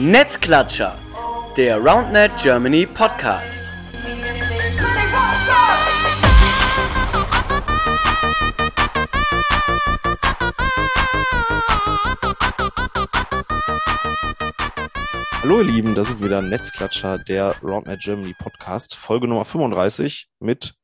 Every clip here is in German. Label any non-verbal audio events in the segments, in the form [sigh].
Netzklatscher, der RoundNet Germany Podcast. Hallo ihr Lieben, da sind wieder Netzklatscher, der RoundNet Germany Podcast, Folge Nummer 35 mit,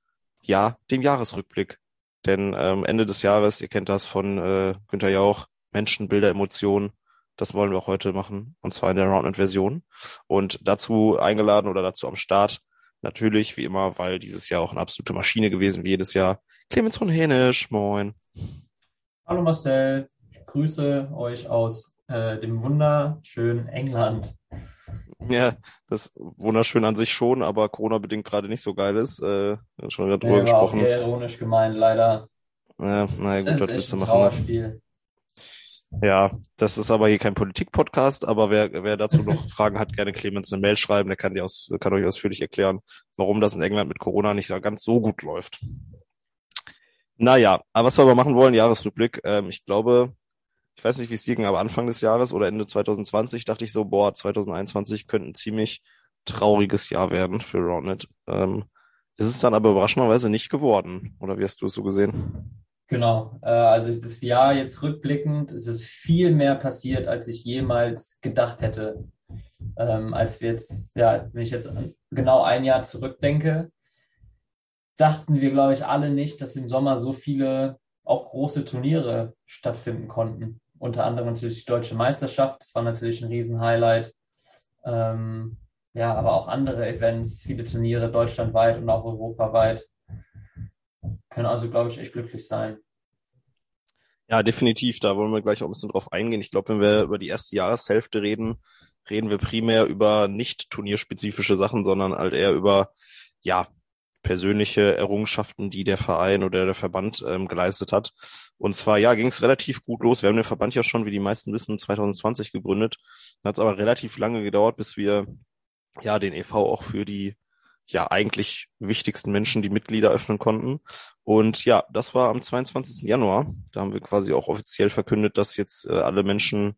ja, dem Jahresrückblick. Denn ähm, Ende des Jahres, ihr kennt das von äh, Günther Jauch, Menschen, Bilder, Emotionen, das wollen wir auch heute machen, und zwar in der Roundnet-Version. Und dazu eingeladen oder dazu am Start, natürlich, wie immer, weil dieses Jahr auch eine absolute Maschine gewesen, wie jedes Jahr, Clemens von Hänisch, moin. Hallo Marcel, ich grüße euch aus äh, dem wunderschönen England. Ja, das wunderschön an sich schon, aber Corona-bedingt gerade nicht so geil ist. Äh, schon gerade drüber auch gesprochen. eher ironisch gemeint, leider. Ja, naja, gut, Das ist willst echt du ein machen? ne? Trauerspiel. Ja, das ist aber hier kein Politik-Podcast, aber wer, wer dazu noch [laughs] Fragen hat, gerne Clemens eine Mail schreiben, der kann, die aus, kann euch ausführlich erklären, warum das in England mit Corona nicht ganz so gut läuft. Naja, aber was wir aber machen wollen, Jahresrückblick, ähm, ich glaube, ich weiß nicht, wie es dir ging, aber Anfang des Jahres oder Ende 2020 dachte ich so, boah, 2021 könnte ein ziemlich trauriges Jahr werden für Roundnet. Ähm, ist es dann aber überraschenderweise nicht geworden, oder wie hast du es so gesehen? Genau, äh, also das Jahr jetzt rückblickend, es ist viel mehr passiert, als ich jemals gedacht hätte. Ähm, als wir jetzt, ja, wenn ich jetzt genau ein Jahr zurückdenke, dachten wir, glaube ich, alle nicht, dass im Sommer so viele auch große Turniere stattfinden konnten. Unter anderem natürlich die Deutsche Meisterschaft, das war natürlich ein Riesenhighlight. Ähm, ja, aber auch andere Events, viele Turniere deutschlandweit und auch europaweit. Können also, glaube ich, echt glücklich sein. Ja, definitiv. Da wollen wir gleich auch ein bisschen drauf eingehen. Ich glaube, wenn wir über die erste Jahreshälfte reden, reden wir primär über nicht turnierspezifische Sachen, sondern halt eher über, ja, persönliche Errungenschaften, die der Verein oder der Verband ähm, geleistet hat. Und zwar, ja, ging es relativ gut los. Wir haben den Verband ja schon, wie die meisten wissen, 2020 gegründet. Hat es aber relativ lange gedauert, bis wir ja den e.V. auch für die ja eigentlich wichtigsten Menschen die Mitglieder öffnen konnten. Und ja, das war am 22. Januar. Da haben wir quasi auch offiziell verkündet, dass jetzt äh, alle Menschen,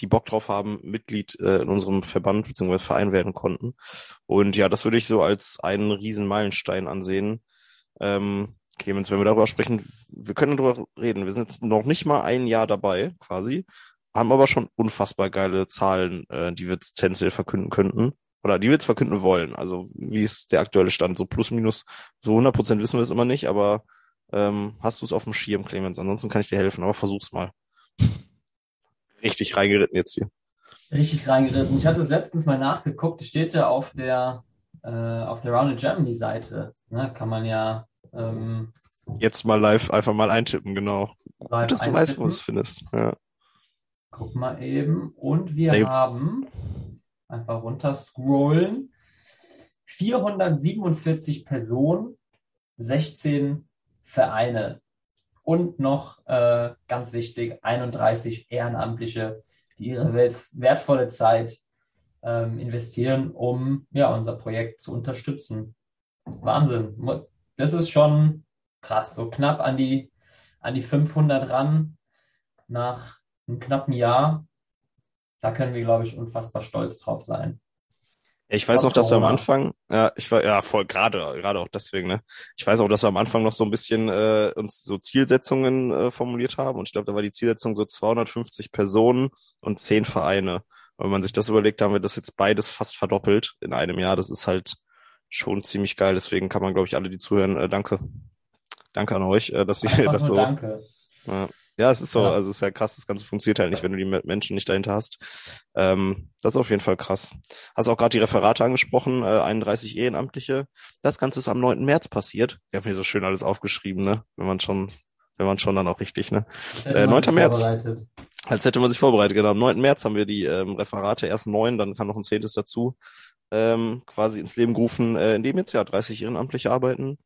die Bock drauf haben, Mitglied äh, in unserem Verband bzw. Verein werden konnten. Und ja, das würde ich so als einen riesen Meilenstein ansehen. Ähm, Clemens, wenn wir darüber sprechen, wir können darüber reden. Wir sind jetzt noch nicht mal ein Jahr dabei, quasi, haben aber schon unfassbar geile Zahlen, äh, die wir tendenziell verkünden könnten. Oder die wir jetzt verkünden wollen. Also wie ist der aktuelle Stand? So plus minus, so 100 Prozent wissen wir es immer nicht, aber ähm, hast du es auf dem Schirm, Clemens? Ansonsten kann ich dir helfen, aber versuch's mal. [laughs] Richtig reingeritten jetzt hier. Richtig reingeritten. Ich hatte es letztens mal nachgeguckt. Steht ja auf der, äh, auf der Rounded Germany Seite. Ne? Kann man ja ähm, Jetzt mal live einfach mal eintippen, genau. Gut, dass du weißt, wo du es findest. Ja. Guck mal eben. Und wir haben einfach runter scrollen. 447 Personen, 16 Vereine und noch, äh, ganz wichtig, 31 Ehrenamtliche, die ihre wertvolle Zeit ähm, investieren, um ja, unser Projekt zu unterstützen. Wahnsinn. Das ist schon krass. So knapp an die, an die 500 ran nach einem knappen Jahr. Da können wir, glaube ich, unfassbar stolz drauf sein. Ja, Ich weiß auch, dass wir am. Anfang, ja, ich war, ja, voll, gerade, gerade auch deswegen, ne? Ich weiß auch, dass wir am Anfang noch so ein bisschen äh, uns so Zielsetzungen äh, formuliert haben. Und ich glaube, da war die Zielsetzung so 250 Personen und 10 Vereine. Wenn man sich das überlegt, haben wir das jetzt beides fast verdoppelt in einem Jahr. Das ist halt schon ziemlich geil. Deswegen kann man, glaube ich, alle, die zuhören, äh, danke. Danke an euch, äh, dass ihr [laughs] das so. danke. Ja. Ja, es ist so, Ja. also es ist ja krass, das Ganze funktioniert halt nicht, wenn du die Me- Menschen nicht dahinter hast. Ähm, das ist auf jeden Fall krass. Hast auch gerade die Referate angesprochen, äh, 31 Ehrenamtliche. Das Ganze ist am 9. März passiert. Wir haben hier so schön alles aufgeschrieben, ne? Wenn man schon, wenn man schon dann auch richtig, ne? Äh, man 9. sich März. Als hätte man sich vorbereitet, genau. Am 9. März haben wir die ähm, Referate, erst neun, dann kam noch ein zehntes dazu, ähm, quasi ins Leben gerufen, äh, in dem jetzt ja 30 Ehrenamtliche arbeiten,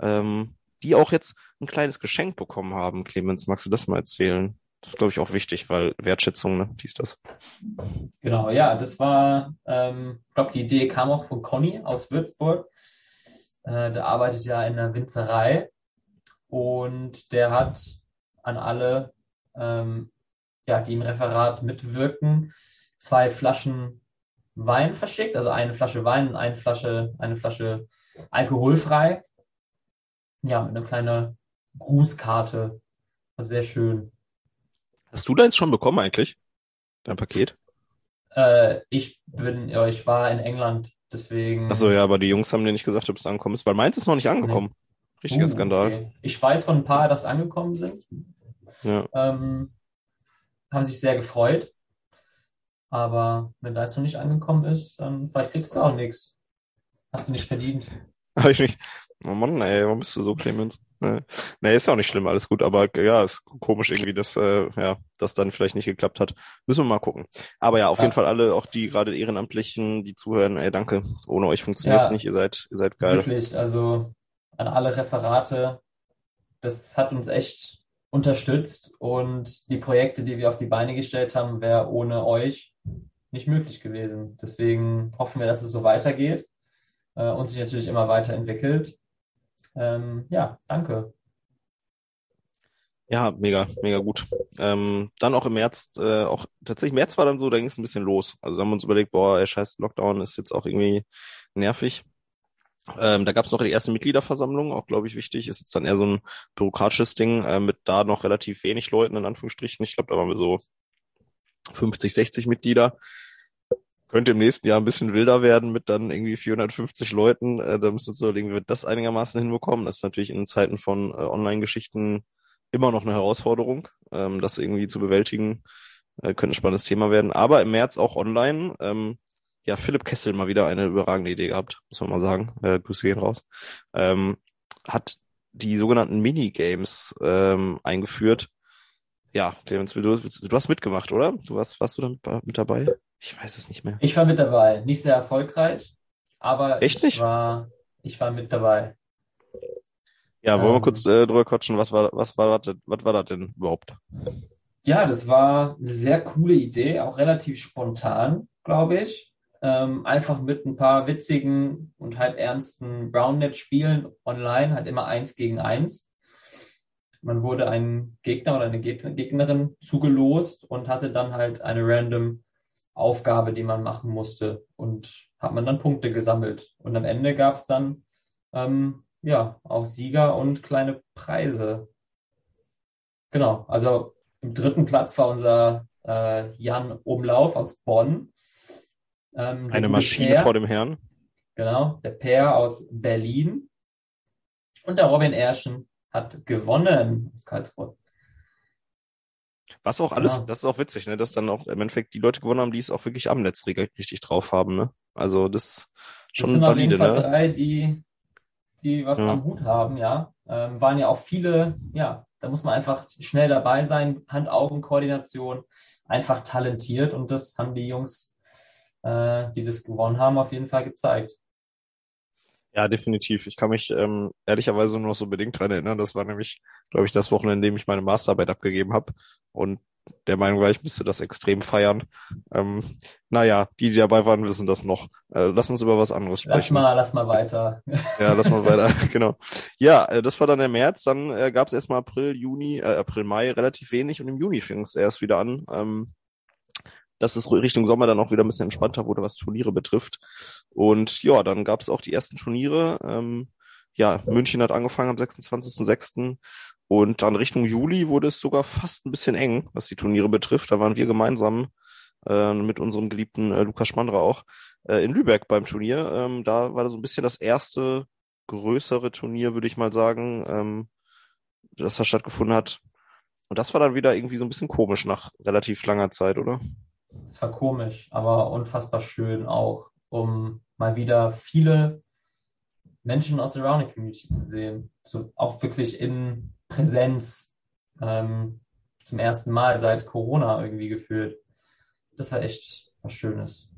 ähm, die auch jetzt ein kleines Geschenk bekommen haben. Clemens, magst du das mal erzählen? Das ist, glaube ich, auch wichtig, weil Wertschätzung, ne, dies, das. Genau, ja, das war, ähm, ich glaube, die Idee kam auch von Conny aus Würzburg. Äh, der arbeitet ja in einer Winzerei und der hat an alle, ähm, ja, die im Referat mitwirken, zwei Flaschen Wein verschickt, also eine Flasche Wein und eine Flasche, eine Flasche alkoholfrei. Ja, mit einer kleinen Grußkarte. War sehr schön. Hast du deins schon bekommen eigentlich? Dein Paket? Äh, ich bin, ja, ich war in England, deswegen. Achso, ja, aber die Jungs haben dir nicht gesagt, ob es angekommen ist, weil meins ist noch nicht angekommen. Richtiger Uh, Skandal. okay. Ich weiß von ein paar, dass angekommen sind. Ja. Ähm, haben sich sehr gefreut. Aber wenn jetzt noch nicht angekommen ist, dann vielleicht kriegst du auch nichts. Hast du nicht verdient. Hab ich nicht. Oh Mann, ey, warum bist du so, Clemens? Nee, nee, ist ja auch nicht schlimm, alles gut, aber ja, ist komisch irgendwie, dass äh, ja, das dann vielleicht nicht geklappt hat. Müssen wir mal gucken. Aber ja, auf Ja. jeden Fall alle, auch die gerade Ehrenamtlichen, die zuhören, ey, danke. Ohne euch funktioniert's Ja. nicht, ihr seid, ihr seid geil. Wirklich, also an alle Referate. Das hat uns echt unterstützt und die Projekte, die wir auf die Beine gestellt haben, wäre ohne euch nicht möglich gewesen. Deswegen hoffen wir, dass es so weitergeht äh, und sich natürlich immer weiterentwickelt. Ähm, ja, danke. Ja, mega, mega gut. Ähm, dann auch im März, äh, auch tatsächlich März war dann so, da ging es ein bisschen los. Also haben wir uns überlegt, boah, ey, scheiß Lockdown ist jetzt auch irgendwie nervig. Ähm, da gab es noch die erste Mitgliederversammlung, auch glaube ich wichtig. Ist jetzt dann eher so ein bürokratisches Ding äh, mit da noch relativ wenig Leuten in Anführungsstrichen. Ich glaube, da waren wir so 50, 60 Mitglieder. Könnte im nächsten Jahr ein bisschen wilder werden mit dann irgendwie 450 Leuten. Äh, da müssen wir uns überlegen, wie wir das einigermaßen hinbekommen. Das ist natürlich in Zeiten von äh, Online-Geschichten immer noch eine Herausforderung, ähm, das irgendwie zu bewältigen. Äh, könnte ein spannendes Thema werden. Aber im März auch online. Ähm, ja, Philipp Kessel mal wieder eine überragende Idee gehabt, muss man mal sagen. Äh, Grüße gehen raus. Ähm, hat die sogenannten Minigames ähm, eingeführt. Ja, Clemens, du, du hast mitgemacht, oder? Du warst, warst du da mit, mit dabei? Ich weiß es nicht mehr. Ich war mit dabei. Nicht sehr erfolgreich, aber Echt ich nicht? war, ich war mit dabei. Ja, wollen wir Ähm. kurz äh, drüber quatschen, was war, was war, das, was war das denn überhaupt? Ja, das war eine sehr coole Idee, auch relativ spontan, glaube ich. Ähm, einfach mit ein paar witzigen und halb ernsten Brownnet-Spielen online, halt immer eins gegen eins. Man wurde ein Gegner oder eine Gegner, Gegnerin zugelost und hatte dann halt eine random Aufgabe, die man machen musste und hat man dann Punkte gesammelt. Und am Ende gab es dann ähm, ja auch Sieger und kleine Preise. Genau, also im dritten Platz war unser äh, Jan Umlauf aus Bonn. Ähm, Eine Maschine Per, vor dem Herrn. Genau, der Per aus Berlin. Und der Robin Erschen hat gewonnen aus Karlsruhe. Was auch alles, Genau. das ist auch witzig, ne, dass dann auch im Endeffekt die Leute gewonnen haben, die es auch wirklich am Netz richtig drauf haben, ne? Also das ist Das schon sind auf jeden valide, Fall ne? drei, die, die was Ja. am Hut haben, ja. Ähm, waren ja auch viele, ja, da muss man einfach schnell dabei sein, Hand-Augen-Koordination, einfach talentiert und das haben die Jungs, äh, die das gewonnen haben, auf jeden Fall gezeigt. Ja, definitiv. Ich kann mich ähm, ehrlicherweise nur noch so bedingt dran erinnern. Das war nämlich, glaube ich, das Wochenende, in dem ich meine Masterarbeit abgegeben habe. Und der Meinung war, ich müsste das extrem feiern. Ähm, naja, die, die dabei waren, wissen das noch. Äh, lass uns über was anderes Lass sprechen. mal, lass mal weiter. Ja, lass mal weiter, [laughs] genau. Ja, äh, das war dann der März, dann äh, gab es erstmal April, Juni, äh, April, Mai relativ wenig und im Juni fing es erst wieder an, ähm, dass es Richtung Sommer dann auch wieder ein bisschen entspannter wurde, was Turniere betrifft. Und ja, dann gab es auch die ersten Turniere. Ähm, ja, München hat angefangen am 26.06. Und dann Richtung Juli wurde es sogar fast ein bisschen eng, was die Turniere betrifft. Da waren wir gemeinsam äh, mit unserem geliebten äh, Lukas Spandra auch äh, in Lübeck beim Turnier. Ähm, da war das so ein bisschen das erste größere Turnier, würde ich mal sagen, ähm, das da stattgefunden hat. Und das war dann wieder irgendwie so ein bisschen komisch nach relativ langer Zeit, oder? Es war komisch, aber unfassbar schön auch, um mal wieder viele Menschen aus der Rounded Community zu sehen. So auch wirklich in Präsenz ähm, zum ersten Mal seit Corona irgendwie gefühlt. Das war echt was Schönes.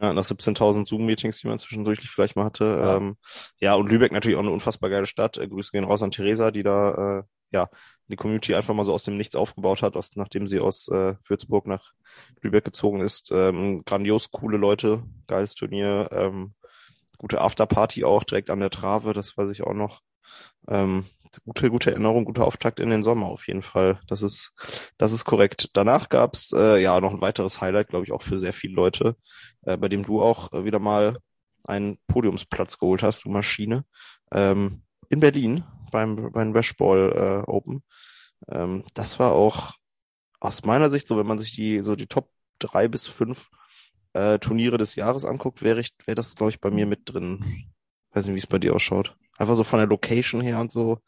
Ja, nach 17.000 Zoom-Meetings, die man zwischendurch vielleicht mal hatte. Ja. Ja. Ähm, ja, und Lübeck natürlich auch eine unfassbar geile Stadt. Äh, Grüße gehen raus an Theresa, die da äh, ja die Community einfach mal so aus dem Nichts aufgebaut hat, aus, nachdem sie aus äh, Würzburg nach Lübeck gezogen ist. Ähm, grandios coole Leute, geiles Turnier, ähm, gute Afterparty auch direkt an der Trave, das weiß ich auch noch. Ähm, gute, gute Erinnerung, guter Auftakt in den Sommer auf jeden Fall. Das ist, das ist korrekt. Danach gab's äh, ja noch ein weiteres Highlight, glaube ich, auch für sehr viele Leute, äh, bei dem du auch äh, wieder mal einen Podiumsplatz geholt hast, du Maschine, ähm, in Berlin beim, beim Rashball äh, Open. Ähm, das war auch aus meiner Sicht so, wenn man sich die so die Top drei bis fünf äh, Turniere des Jahres anguckt, wäre ich, wäre das, glaube ich, bei mir mit drin. Weiß nicht, wie es bei dir ausschaut. Einfach so von der Location her und so.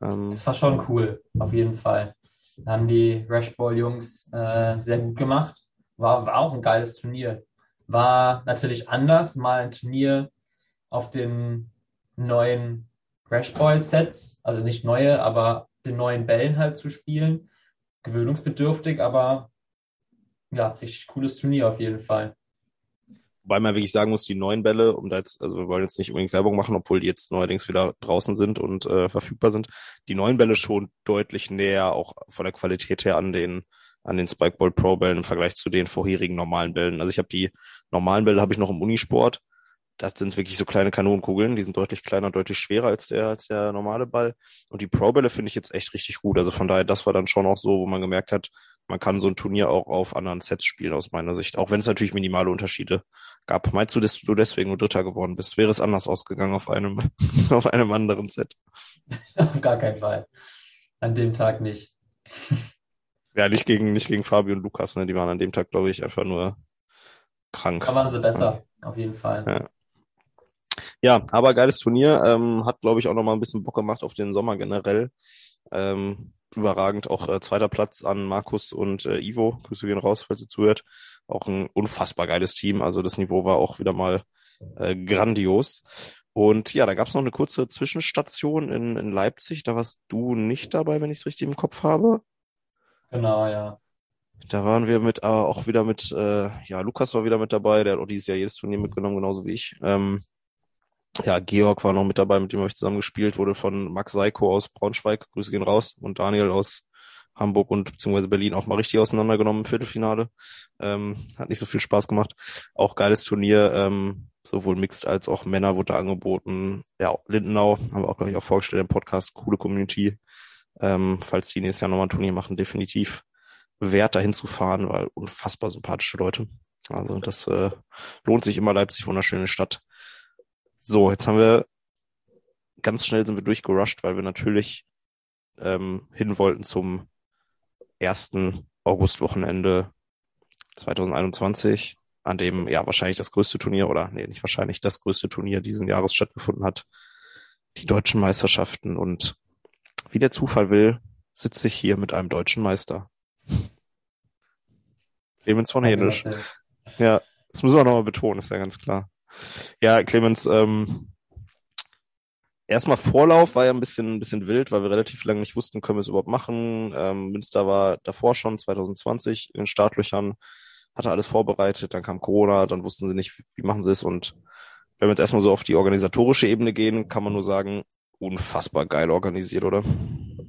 Ähm, das war schon cool, auf jeden Fall. Da haben die Rashball-Jungs äh, sehr gut gemacht. War, war auch ein geiles Turnier. War natürlich anders, mal ein Turnier auf den neuen Rashball-Sets, also nicht neue, aber den neuen Bällen halt zu spielen. Gewöhnungsbedürftig, aber ja, richtig cooles Turnier auf jeden Fall. Wobei man wirklich sagen muss, die neuen Bälle, um da jetzt, also wir wollen jetzt nicht unbedingt Werbung machen, obwohl die jetzt neuerdings wieder draußen sind und äh, verfügbar sind, die neuen Bälle schon deutlich näher auch von der Qualität her an den an den Spikeball Pro Bällen im Vergleich zu den vorherigen normalen Bällen. Also ich habe die normalen Bälle habe ich noch im Unisport. Das sind wirklich so kleine Kanonenkugeln, die sind deutlich kleiner deutlich schwerer als der als der normale Ball. Und die Pro Bälle finde ich jetzt echt richtig gut. Also von daher, das war dann schon auch so, wo man gemerkt hat, man kann so ein Turnier auch auf anderen Sets spielen, aus meiner Sicht. Auch wenn es natürlich minimale Unterschiede gab. Meinst du, dass du deswegen nur Dritter geworden bist? Wäre es anders ausgegangen auf einem, [laughs] auf einem anderen Set? auf gar keinen Fall. An dem Tag nicht. [laughs] ja, nicht gegen, nicht gegen Fabio und Lukas, ne? Die waren an dem Tag, glaube ich, einfach nur krank. Da waren sie besser, ja. auf jeden Fall. Ja. Ja, aber geiles Turnier. Ähm, hat, glaube ich, auch nochmal ein bisschen Bock gemacht auf den Sommer generell. Ähm, überragend. Auch äh, zweiter Platz an Markus und äh, Ivo. Grüße gehen raus, falls ihr zuhört. Auch ein unfassbar geiles Team. Also das Niveau war auch wieder mal äh, grandios. Und ja, da gab es noch eine kurze Zwischenstation in, in Leipzig. Da warst du nicht dabei, wenn ich es richtig im Kopf habe. Genau, ja. Da waren wir mit, aber auch wieder mit, äh, ja, Lukas war wieder mit dabei, der hat auch dieses Jahr jedes Turnier mitgenommen, genauso wie ich. Ähm, ja, Georg war noch mit dabei, mit dem habe ich zusammen gespielt, wurde von Max Seiko aus Braunschweig, Grüße gehen raus, und Daniel aus Hamburg und beziehungsweise Berlin auch mal richtig auseinandergenommen im Viertelfinale. Ähm, hat nicht so viel Spaß gemacht. Auch geiles Turnier, ähm, sowohl Mixed als auch Männer wurde angeboten. Ja, Lindenau haben wir auch gleich auch vorgestellt im Podcast, coole Community. Ähm, falls die nächstes Jahr nochmal ein Turnier machen, definitiv wert dahin zu fahren, weil unfassbar sympathische Leute. Also das äh, lohnt sich immer Leipzig, wunderschöne Stadt. So, jetzt haben wir ganz schnell sind wir durchgerusht, weil wir natürlich ähm, hin wollten zum ersten Augustwochenende 2021, an dem ja wahrscheinlich das größte Turnier oder nee, nicht wahrscheinlich das größte Turnier diesen Jahres stattgefunden hat, die deutschen Meisterschaften und wie der Zufall will, sitze ich hier mit einem deutschen Meister. Clemens von Hänisch. Ja, das müssen wir nochmal betonen, ist ja ganz klar. Ja, Clemens, ähm, erstmal Vorlauf war ja ein bisschen, ein bisschen wild, weil wir relativ lange nicht wussten, können wir es überhaupt machen. Ähm, Münster war davor schon 2020 in Startlöchern, hatte alles vorbereitet, dann kam Corona, dann wussten sie nicht, wie, wie machen sie es und wenn wir jetzt erstmal so auf die organisatorische Ebene gehen, kann man nur sagen, unfassbar geil organisiert, oder?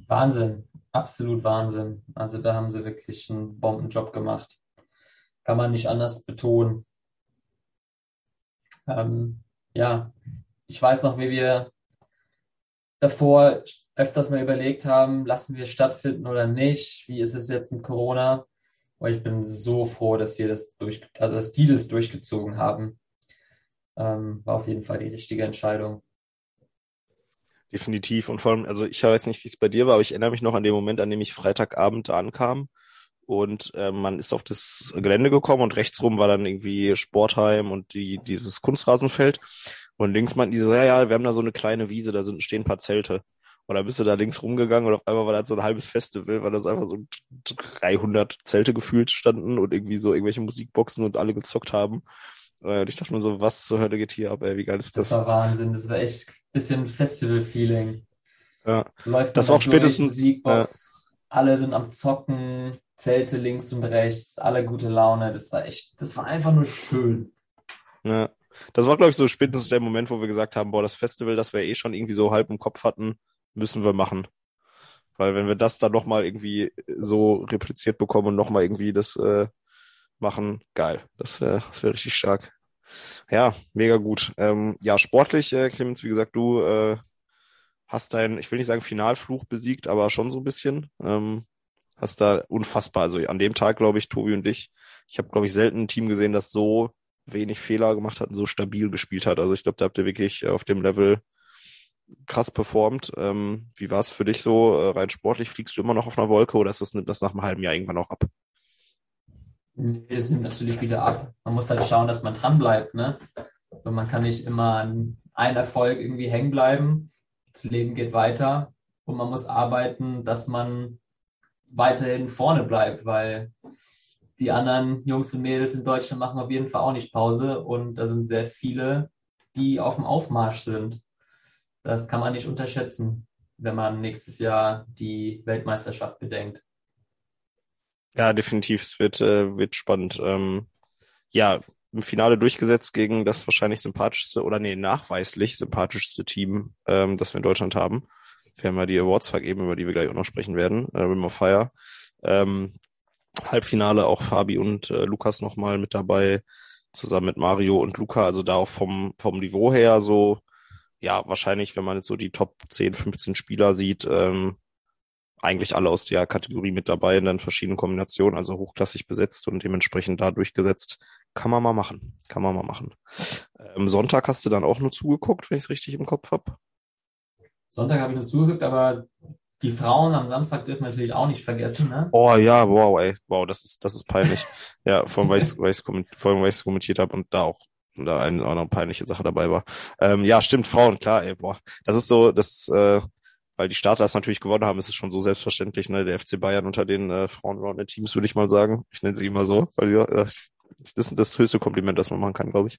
Wahnsinn, absolut Wahnsinn. Also da haben sie wirklich einen Bombenjob gemacht. Kann man nicht anders betonen. Ähm, ja, ich weiß noch, wie wir davor öfters mal überlegt haben, lassen wir stattfinden oder nicht? Wie ist es jetzt mit Corona? Und ich bin so froh, dass wir das durch, also dass die das durchgezogen haben. Ähm, war auf jeden Fall die richtige Entscheidung. Definitiv. Und vor allem, also ich weiß nicht, wie es bei dir war, aber ich erinnere mich noch an den Moment, an dem ich Freitagabend ankam und äh, man ist auf das Gelände gekommen und rechts rum war dann irgendwie Sportheim und die, dieses Kunstrasenfeld. Und links meinten die so, ja, ja, wir haben da so eine kleine Wiese, da sind, stehen ein paar Zelte. Und dann bist du da links rumgegangen und auf einmal war das so ein halbes Festival, weil das einfach so 300 Zelte gefühlt standen und irgendwie so irgendwelche Musikboxen und alle gezockt haben. Und ich dachte mir so, was zur Hölle geht hier ab, ey, wie geil ist das? Das war Wahnsinn, das war echt ein bisschen Festival-Feeling. Ja. Läuft das war auch spätestens, Musikbox, ja. alle sind am Zocken, Zelte links und rechts, alle gute Laune. Das war echt, das war einfach nur schön. Ja. Das war, glaube ich, so spätestens der Moment, wo wir gesagt haben, boah, das Festival, das wir eh schon irgendwie so halb im Kopf hatten, müssen wir machen. Weil wenn wir das dann nochmal irgendwie so repliziert bekommen und nochmal irgendwie das äh, machen, geil. Das wäre das wär richtig stark. Ja, mega gut. Ähm, ja, sportlich, äh, Clemens, wie gesagt, du äh, hast dein, ich will nicht sagen Finalfluch besiegt, aber schon so ein bisschen. Ähm, hast da unfassbar, also an dem Tag, glaube ich, Tobi und ich, ich habe, glaube ich, selten ein Team gesehen, das so wenig Fehler gemacht hat und so stabil gespielt hat. Also ich glaube, da habt ihr wirklich auf dem Level krass performt. Ähm, wie war es für dich so? Äh, rein sportlich fliegst du immer noch auf einer Wolke oder ist das, nimmt das nach einem halben Jahr irgendwann auch ab? Es nimmt natürlich wieder ab. Man muss halt schauen, dass man dran bleibt. Ne? Also man kann nicht immer an einem Erfolg irgendwie hängen bleiben. Das Leben geht weiter und man muss arbeiten, dass man weiterhin vorne bleibt, weil die anderen Jungs und Mädels in Deutschland machen auf jeden Fall auch nicht Pause und da sind sehr viele, die auf dem Aufmarsch sind. Das kann man nicht unterschätzen, wenn man nächstes Jahr die Weltmeisterschaft bedenkt. Ja, definitiv. Es wird, äh, wird spannend. Ähm, ja, im Finale durchgesetzt gegen das wahrscheinlich sympathischste oder nee, nachweislich sympathischste Team, ähm, das wir in Deutschland haben. Wir haben ja die Awards vergeben, über die wir gleich auch noch sprechen werden. Äh, Rim of Fire. Ähm, Halbfinale auch Fabi und äh, Lukas nochmal mit dabei, zusammen mit Mario und Luca. Also da auch vom, vom Niveau her so, ja, wahrscheinlich, wenn man jetzt so die Top 10, 15 Spieler sieht, ähm, eigentlich alle aus der Kategorie mit dabei in dann verschiedenen Kombinationen, also hochklassig besetzt und dementsprechend da durchgesetzt. Kann man mal machen. Kann man mal machen. Ähm, Sonntag hast du dann auch nur zugeguckt, wenn ich es richtig im Kopf habe. Sonntag habe ich nur zugeguckt, aber die Frauen am Samstag dürfen natürlich auch nicht vergessen, ne? Oh ja, wow, ey, wow, das ist, das ist peinlich. [laughs] ja, vor allem, weil ich es kommentiert habe und da auch da eine, auch noch eine peinliche Sache dabei war. Ähm, ja, stimmt, Frauen, klar, ey, boah. Das ist so, das, äh, weil die Starters natürlich gewonnen haben, ist es schon so selbstverständlich, ne? Der FC Bayern unter den äh, Frauen Teams, würde ich mal sagen. Ich nenne sie immer so, weil die, äh, das ist das höchste Kompliment, das man machen kann, glaube ich.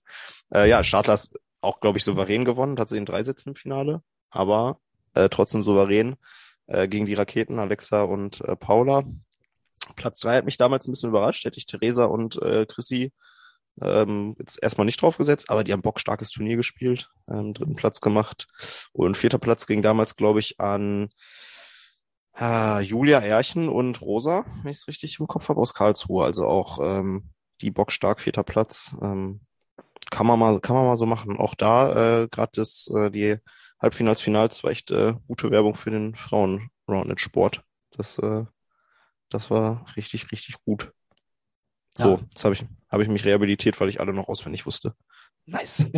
Äh, ja, Startlers auch, glaube ich, souverän gewonnen, hat sie in drei Sätzen im Finale, aber äh, trotzdem souverän äh, gegen die Raketen Alexa und äh, Paula. Platz drei hat mich damals ein bisschen überrascht, hätte ich Theresa und äh, Chrissy ähm, jetzt erstmal nicht drauf gesetzt, aber die haben bockstarkes Turnier gespielt, ähm, dritten Platz gemacht. Und vierter Platz ging damals, glaube ich, an äh, Julia Erchen und Rosa, wenn ich es richtig im Kopf habe, aus Karlsruhe. Also auch ähm, die bockstark vierter Platz. Ähm, kann man mal, kann man mal so machen. Auch da äh, gerade das äh, die Halbfinals, Finals war echt äh, gute Werbung für den Frauen Roundnet Sport. Das äh, das war richtig richtig gut. So, ja. jetzt habe ich, hab ich mich rehabilitiert, weil ich alle noch auswendig wusste. Nice. [laughs]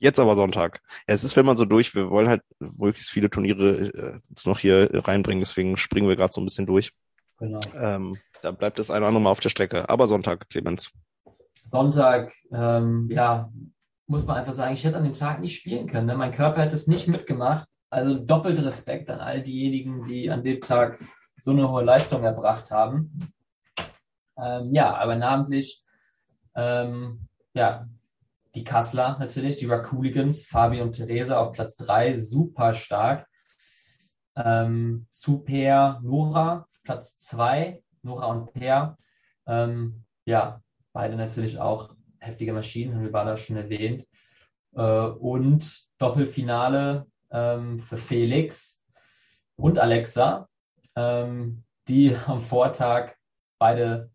Jetzt aber Sonntag. Ja, es ist, wenn man so durch, wir wollen halt möglichst viele Turniere äh, jetzt noch hier reinbringen, deswegen springen wir gerade so ein bisschen durch. Genau. Ähm, da bleibt das eine oder andere Mal auf der Strecke. Aber Sonntag, Clemens. Sonntag, ähm, ja, muss man einfach sagen, ich hätte an dem Tag nicht spielen können. Ne? Mein Körper hätte es nicht mitgemacht. Also doppelt Respekt an all diejenigen, die an dem Tag so eine hohe Leistung erbracht haben. Ähm, ja, aber namentlich ähm, ja, die Kassler natürlich, die Rakuligans, Fabi und Theresa auf Platz 3, super stark. Ähm, Super Nora, Platz 2, Nora und Per. Ähm, ja, beide natürlich auch heftige Maschinen, haben wir beide schon erwähnt. Äh, und Doppelfinale ähm, für Felix und Alexa, ähm, die am Vortag beide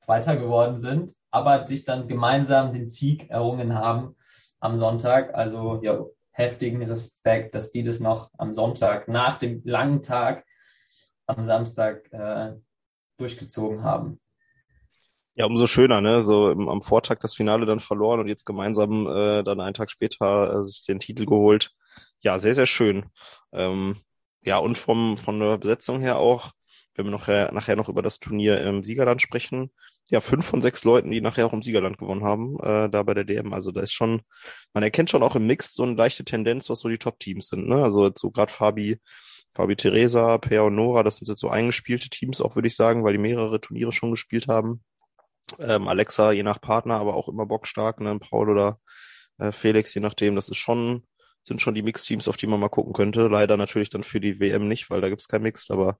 Zweiter geworden sind, aber sich dann gemeinsam den Sieg errungen haben am Sonntag. Also ja, heftigen Respekt, dass die das noch am Sonntag nach dem langen Tag am Samstag äh, durchgezogen haben. Ja, umso schöner, ne? So im, am Vortag das Finale dann verloren und jetzt gemeinsam äh, dann einen Tag später äh, sich den Titel geholt. Ja, sehr, sehr schön. Ähm, ja, und vom von der Besetzung her auch, wenn wir noch, nachher noch über das Turnier im Siegerland sprechen, ja, fünf von sechs Leuten, die nachher auch im Siegerland gewonnen haben, äh, da bei der DM. Also da ist schon, man erkennt schon auch im Mix so eine leichte Tendenz, was so die Top-Teams sind. Ne? Also jetzt so gerade Fabi, Fabi Teresa, Per und Nora, das sind jetzt so eingespielte Teams auch, würde ich sagen, weil die mehrere Turniere schon gespielt haben. Ähm, Alexa, je nach Partner, aber auch immer bockstark, ne? Paul oder äh, Felix, je nachdem. Das ist schon, sind schon die Mix-Teams, auf die man mal gucken könnte. Leider natürlich dann für die WM nicht, weil da gibt's kein Mix, aber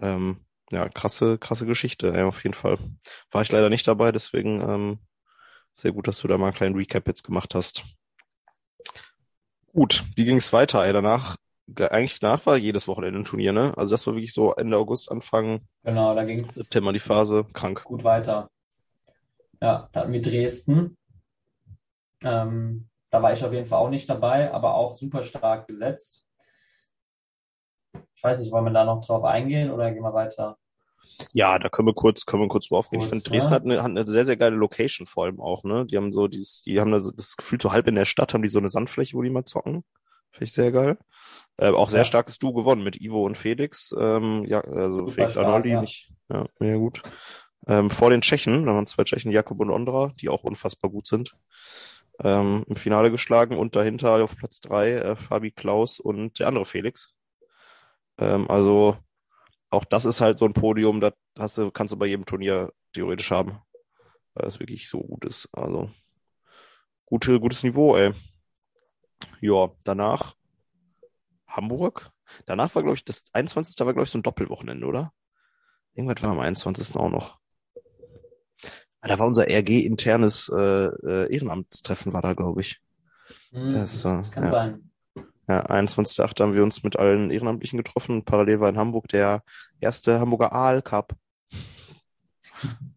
ähm, ja, krasse, krasse Geschichte, ja, auf jeden Fall. War ich leider nicht dabei, deswegen ähm, sehr gut, dass du da mal einen kleinen Recap jetzt gemacht hast. Gut, wie ging es weiter? Ey, danach, eigentlich danach war jedes Wochenende ein Turnier, ne? Also das war wirklich so Ende August, Anfang genau, da ging's September die Phase, krank. Gut weiter. Ja, da hatten wir Dresden. Ähm, da war ich auf jeden Fall auch nicht dabei, aber auch super stark besetzt. Ich weiß nicht, wollen wir da noch drauf eingehen oder gehen wir weiter? Ja, da können wir kurz, können wir kurz drauf gehen. Ich finde, Dresden ne? hat, eine, hat eine sehr, sehr geile Location vor allem auch, ne? Die haben so dieses, die haben das, das Gefühl, so halb in der Stadt haben die so eine Sandfläche, wo die mal zocken. Finde ich sehr geil. Äh, auch sehr Ja. starkes Du gewonnen mit Ivo und Felix. Ähm, ja, also Super Felix stark, Arnoldi, ja. nicht, ja, mega gut. Ähm, vor den Tschechen, da waren zwei Tschechen, Jakob und Ondra, die auch unfassbar gut sind. Ähm, im Finale geschlagen und dahinter auf Platz drei äh, Fabi Klaus und der andere Felix. Ähm, also auch das ist halt so ein Podium, das hast du, kannst du bei jedem Turnier theoretisch haben. Weil es wirklich so gut ist. Also gute, gutes Niveau, ey. Ja, danach Hamburg. Danach war, glaube ich, das 21. war, glaube ich, so ein Doppelwochenende, oder? Irgendwas war am 21. auch noch. Da war unser RG-internes äh, äh, Ehrenamtstreffen, war da, glaube ich. Hm, Das, äh, das kann ja. sein. Ja, 21.8. haben wir uns mit allen Ehrenamtlichen getroffen. Parallel war in Hamburg der erste Hamburger Aal Cup. [laughs]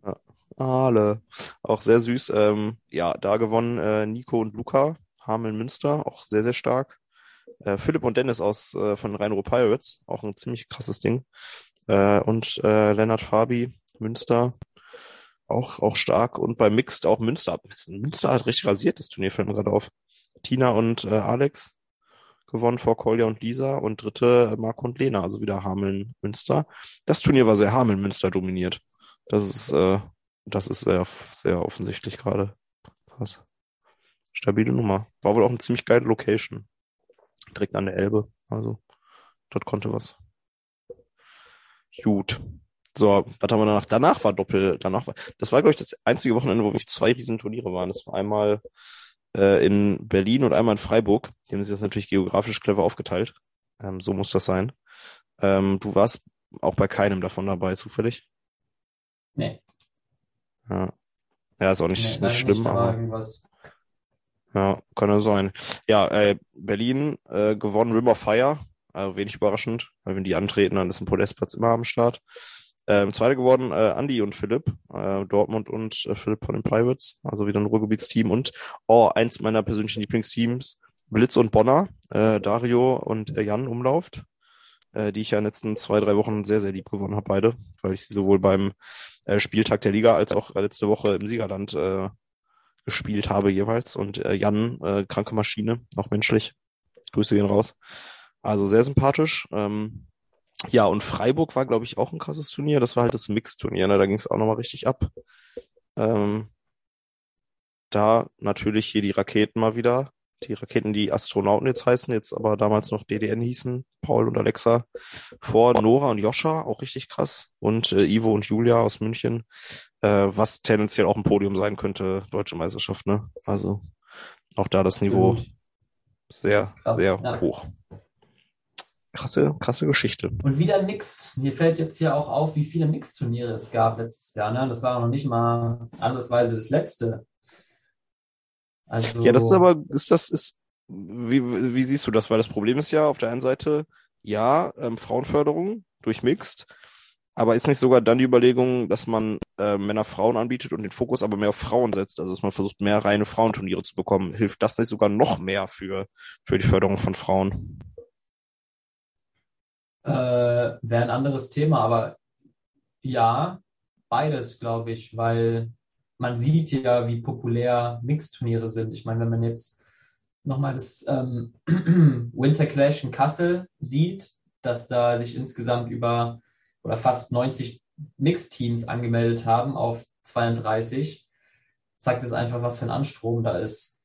Ja, Aale. Auch sehr süß. Ähm, ja, da gewonnen äh, Nico und Luca. Hameln Münster, auch sehr, sehr stark. Äh, Philipp und Dennis aus äh, von Rhein-Ruhr Pirates, auch ein ziemlich krasses Ding. Äh, und äh, Lennart Fabi, Münster, auch, auch stark. Und bei Mixed auch Münster. Münster hat richtig rasiert, das Turnier fällt mir gerade auf. Tina und äh, Alex gewonnen vor Kolja und Lisa und dritte äh, Marco und Lena, also wieder Hameln-Münster. Das Turnier war sehr Hameln-Münster dominiert. Das ist, äh, das ist sehr, sehr offensichtlich gerade. Krass. Stabile Nummer. War wohl auch eine ziemlich geile Location. Direkt an der Elbe. Also, dort konnte was. Gut. So, was haben wir danach? Danach war Doppel, danach war, das war, glaube ich, das einzige Wochenende, wo wirklich zwei Riesenturniere waren. Das war einmal äh, in Berlin und einmal in Freiburg. Die haben sich das natürlich geografisch clever aufgeteilt. Ähm, so muss das sein. Ähm, du warst auch bei keinem davon dabei, zufällig? Nee, Ja. Ja, ist auch nee, nicht, leider nicht schlimm, aber irgendwas. ja, kann ja sein. Ja, äh, Berlin äh, gewonnen of Fire, also wenig überraschend, weil wenn die antreten, dann ist ein Podestplatz immer am Start. Ähm, zweite geworden äh, Andy und Philipp, äh, Dortmund und äh, Philipp von den Privates, also wieder ein Ruhrgebietsteam und oh, eins meiner persönlichen Lieblingsteams, Blitz und Bonner, äh, Dario und äh, Jan Umlauft, äh, die ich ja in den letzten zwei, drei Wochen sehr, sehr lieb gewonnen habe, beide, weil ich sie sowohl beim äh, Spieltag der Liga als auch letzte Woche im Siegerland äh, gespielt habe jeweils. Und äh, Jan, äh, kranke Maschine, auch menschlich. Grüße gehen raus. Also sehr sympathisch. Ähm, ja, und Freiburg war, glaube ich, auch ein krasses Turnier. Das war halt das Mix-Turnier, ne? da ging es auch nochmal richtig ab. Ähm, da natürlich hier die Raketen mal wieder. Die Raketen, die Astronauten jetzt heißen, jetzt aber damals noch DDN hießen, Paul und Alexa, vor Nora und Joscha, auch richtig krass. Und äh, Ivo und Julia aus München, äh, was tendenziell auch ein Podium sein könnte, Deutsche Meisterschaft, ne? Also auch da das Niveau sehr, Krass, sehr ja. hoch. Krasse, krasse Geschichte. Und wieder Mixed. Mir fällt jetzt hier auch auf, wie viele Mixed-Turniere es gab letztes Jahr. Ne? Das war noch nicht mal andersweise das letzte. Also, Ja, das ist aber, ist das, ist, wie, wie siehst du das? Weil das Problem ist ja auf der einen Seite, ja, ähm, Frauenförderung durch Mixed, aber ist nicht sogar dann die Überlegung, dass man äh, Männer Frauen anbietet und den Fokus aber mehr auf Frauen setzt, also dass man versucht, mehr reine Frauenturniere zu bekommen? Hilft das nicht sogar noch mehr für, für die Förderung von Frauen? Äh, wäre ein anderes Thema, aber ja, beides, glaube ich, weil man sieht ja, wie populär Mixed-Turniere sind. Ich meine, wenn man jetzt nochmal das ähm, [clears throat] Winter Clash in Kassel sieht, dass da sich insgesamt über oder fast 90 Mixed-Teams angemeldet haben auf 32, sagt es einfach, was für ein Anstrom da ist.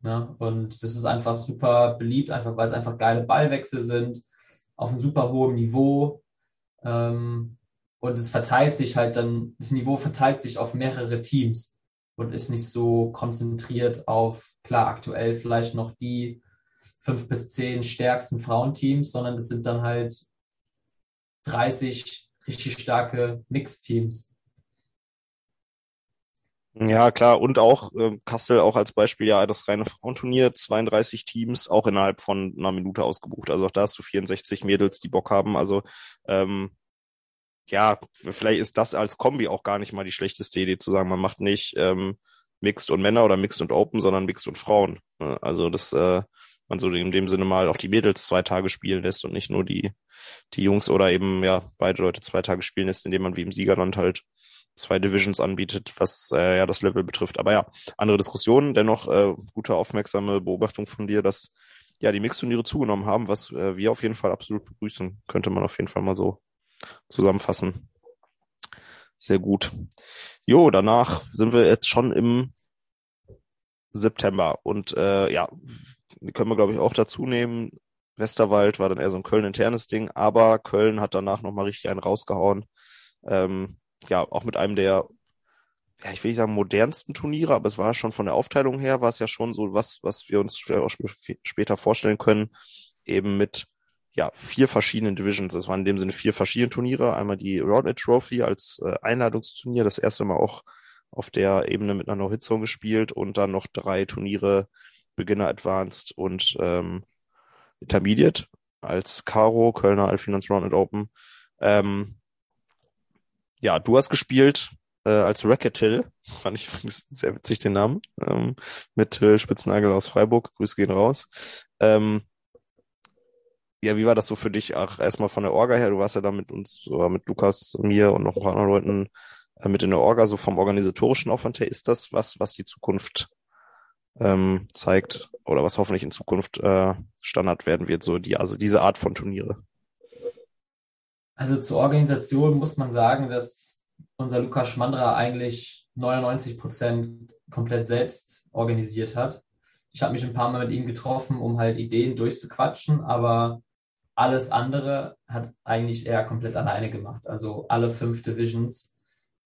Ne? Und das ist einfach super beliebt, einfach weil es einfach geile Ballwechsel sind, auf einem super hohen Niveau. Ähm, und es verteilt sich halt dann, das Niveau verteilt sich auf mehrere Teams und ist nicht so konzentriert auf, klar, aktuell vielleicht noch die fünf bis zehn stärksten Frauenteams, sondern das sind dann halt 30 richtig starke Mixteams. Ja, klar. Und auch ähm, Kassel auch als Beispiel ja das reine Frauenturnier, 32 Teams, auch innerhalb von einer Minute ausgebucht. Also auch da hast du 64 Mädels, die Bock haben. Also ähm, ja, vielleicht ist das als Kombi auch gar nicht mal die schlechteste Idee zu sagen, man macht nicht ähm, Mixed und Männer oder Mixed und Open, sondern Mixed und Frauen. Ne? Also das äh, man so in dem Sinne mal auch die Mädels zwei Tage spielen lässt und nicht nur die, die Jungs oder eben ja beide Leute zwei Tage spielen lässt, indem man wie im Siegerland halt zwei Divisions anbietet, was äh, ja das Level betrifft. Aber ja, andere Diskussionen, dennoch äh, gute aufmerksame Beobachtung von dir, dass ja die Mixturniere zugenommen haben, was äh, wir auf jeden Fall absolut begrüßen, könnte man auf jeden Fall mal so zusammenfassen. Sehr gut. Jo, danach sind wir jetzt schon im September und äh, ja, können wir glaube ich auch dazu nehmen. Westerwald war dann eher so ein Köln-internes Ding, aber Köln hat danach nochmal richtig einen rausgehauen. Ähm, ja, auch mit einem der, ja, ich will nicht sagen modernsten Turniere, aber es war schon von der Aufteilung her, war es ja schon so was, was wir uns später vorstellen können, eben mit ja, vier verschiedenen Divisions. Es waren in dem Sinne vier verschiedene Turniere. Einmal die Roundnet Trophy als äh, Einladungsturnier, das erste Mal auch auf der Ebene mit einer No-Hit-Zone gespielt und dann noch drei Turniere Beginner Advanced und ähm, Intermediate als Caro, Kölner Alfinance Roundnet Open. Ähm, ja, du hast gespielt äh, als Racketil, fand ich [laughs] sehr witzig den Namen, ähm, mit äh, Spitznagel aus Freiburg, Grüße gehen raus. Ähm, ja, wie war das so für dich? Ach, erstmal von der Orga her, du warst ja da mit uns, oder mit Lukas, mir und noch ein paar anderen Leuten äh, mit in der Orga, so vom organisatorischen Aufwand her, ist das was, was die Zukunft ähm, zeigt oder was hoffentlich in Zukunft äh, Standard werden wird, so die, also diese Art von Turniere? Also zur Organisation muss man sagen, dass unser Lukas Schmandra eigentlich 99 Prozent komplett selbst organisiert hat. Ich habe mich ein paar Mal mit ihm getroffen, um halt Ideen durchzuquatschen, aber alles andere hat eigentlich er komplett alleine gemacht. Also alle fünf Divisions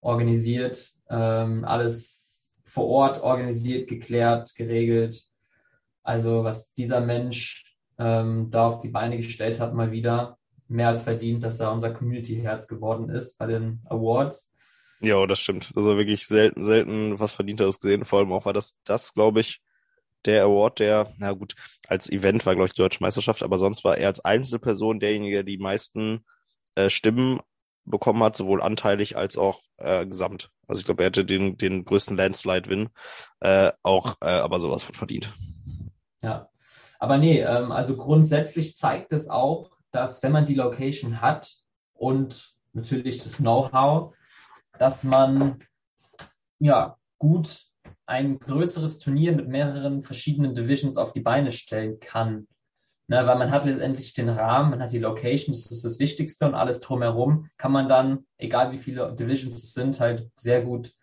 organisiert, ähm, alles vor Ort organisiert, geklärt, geregelt. Also was dieser Mensch ähm, da auf die Beine gestellt hat, mal wieder, mehr als verdient, dass er unser Community-Herz geworden ist bei den Awards. Ja, das stimmt. Also wirklich selten, selten was Verdienteres gesehen. Vor allem auch war das, das glaube ich, der Award, der, na gut, als Event war, glaube ich, die Deutsche Meisterschaft, aber sonst war er als Einzelperson derjenige, der die meisten äh, Stimmen bekommen hat, sowohl anteilig als auch äh, gesamt. Also ich glaube, er hätte den, den größten Landslide-Win äh, auch, äh, aber sowas von verdient. Ja, aber nee, ähm, also grundsätzlich zeigt es auch, dass wenn man die Location hat und natürlich das Know-how, dass man ja gut ein größeres Turnier mit mehreren verschiedenen Divisions auf die Beine stellen kann. Ne, weil man hat letztendlich den Rahmen, man hat die Location, das ist das Wichtigste und alles drumherum kann man dann, egal wie viele Divisions es sind, halt sehr gut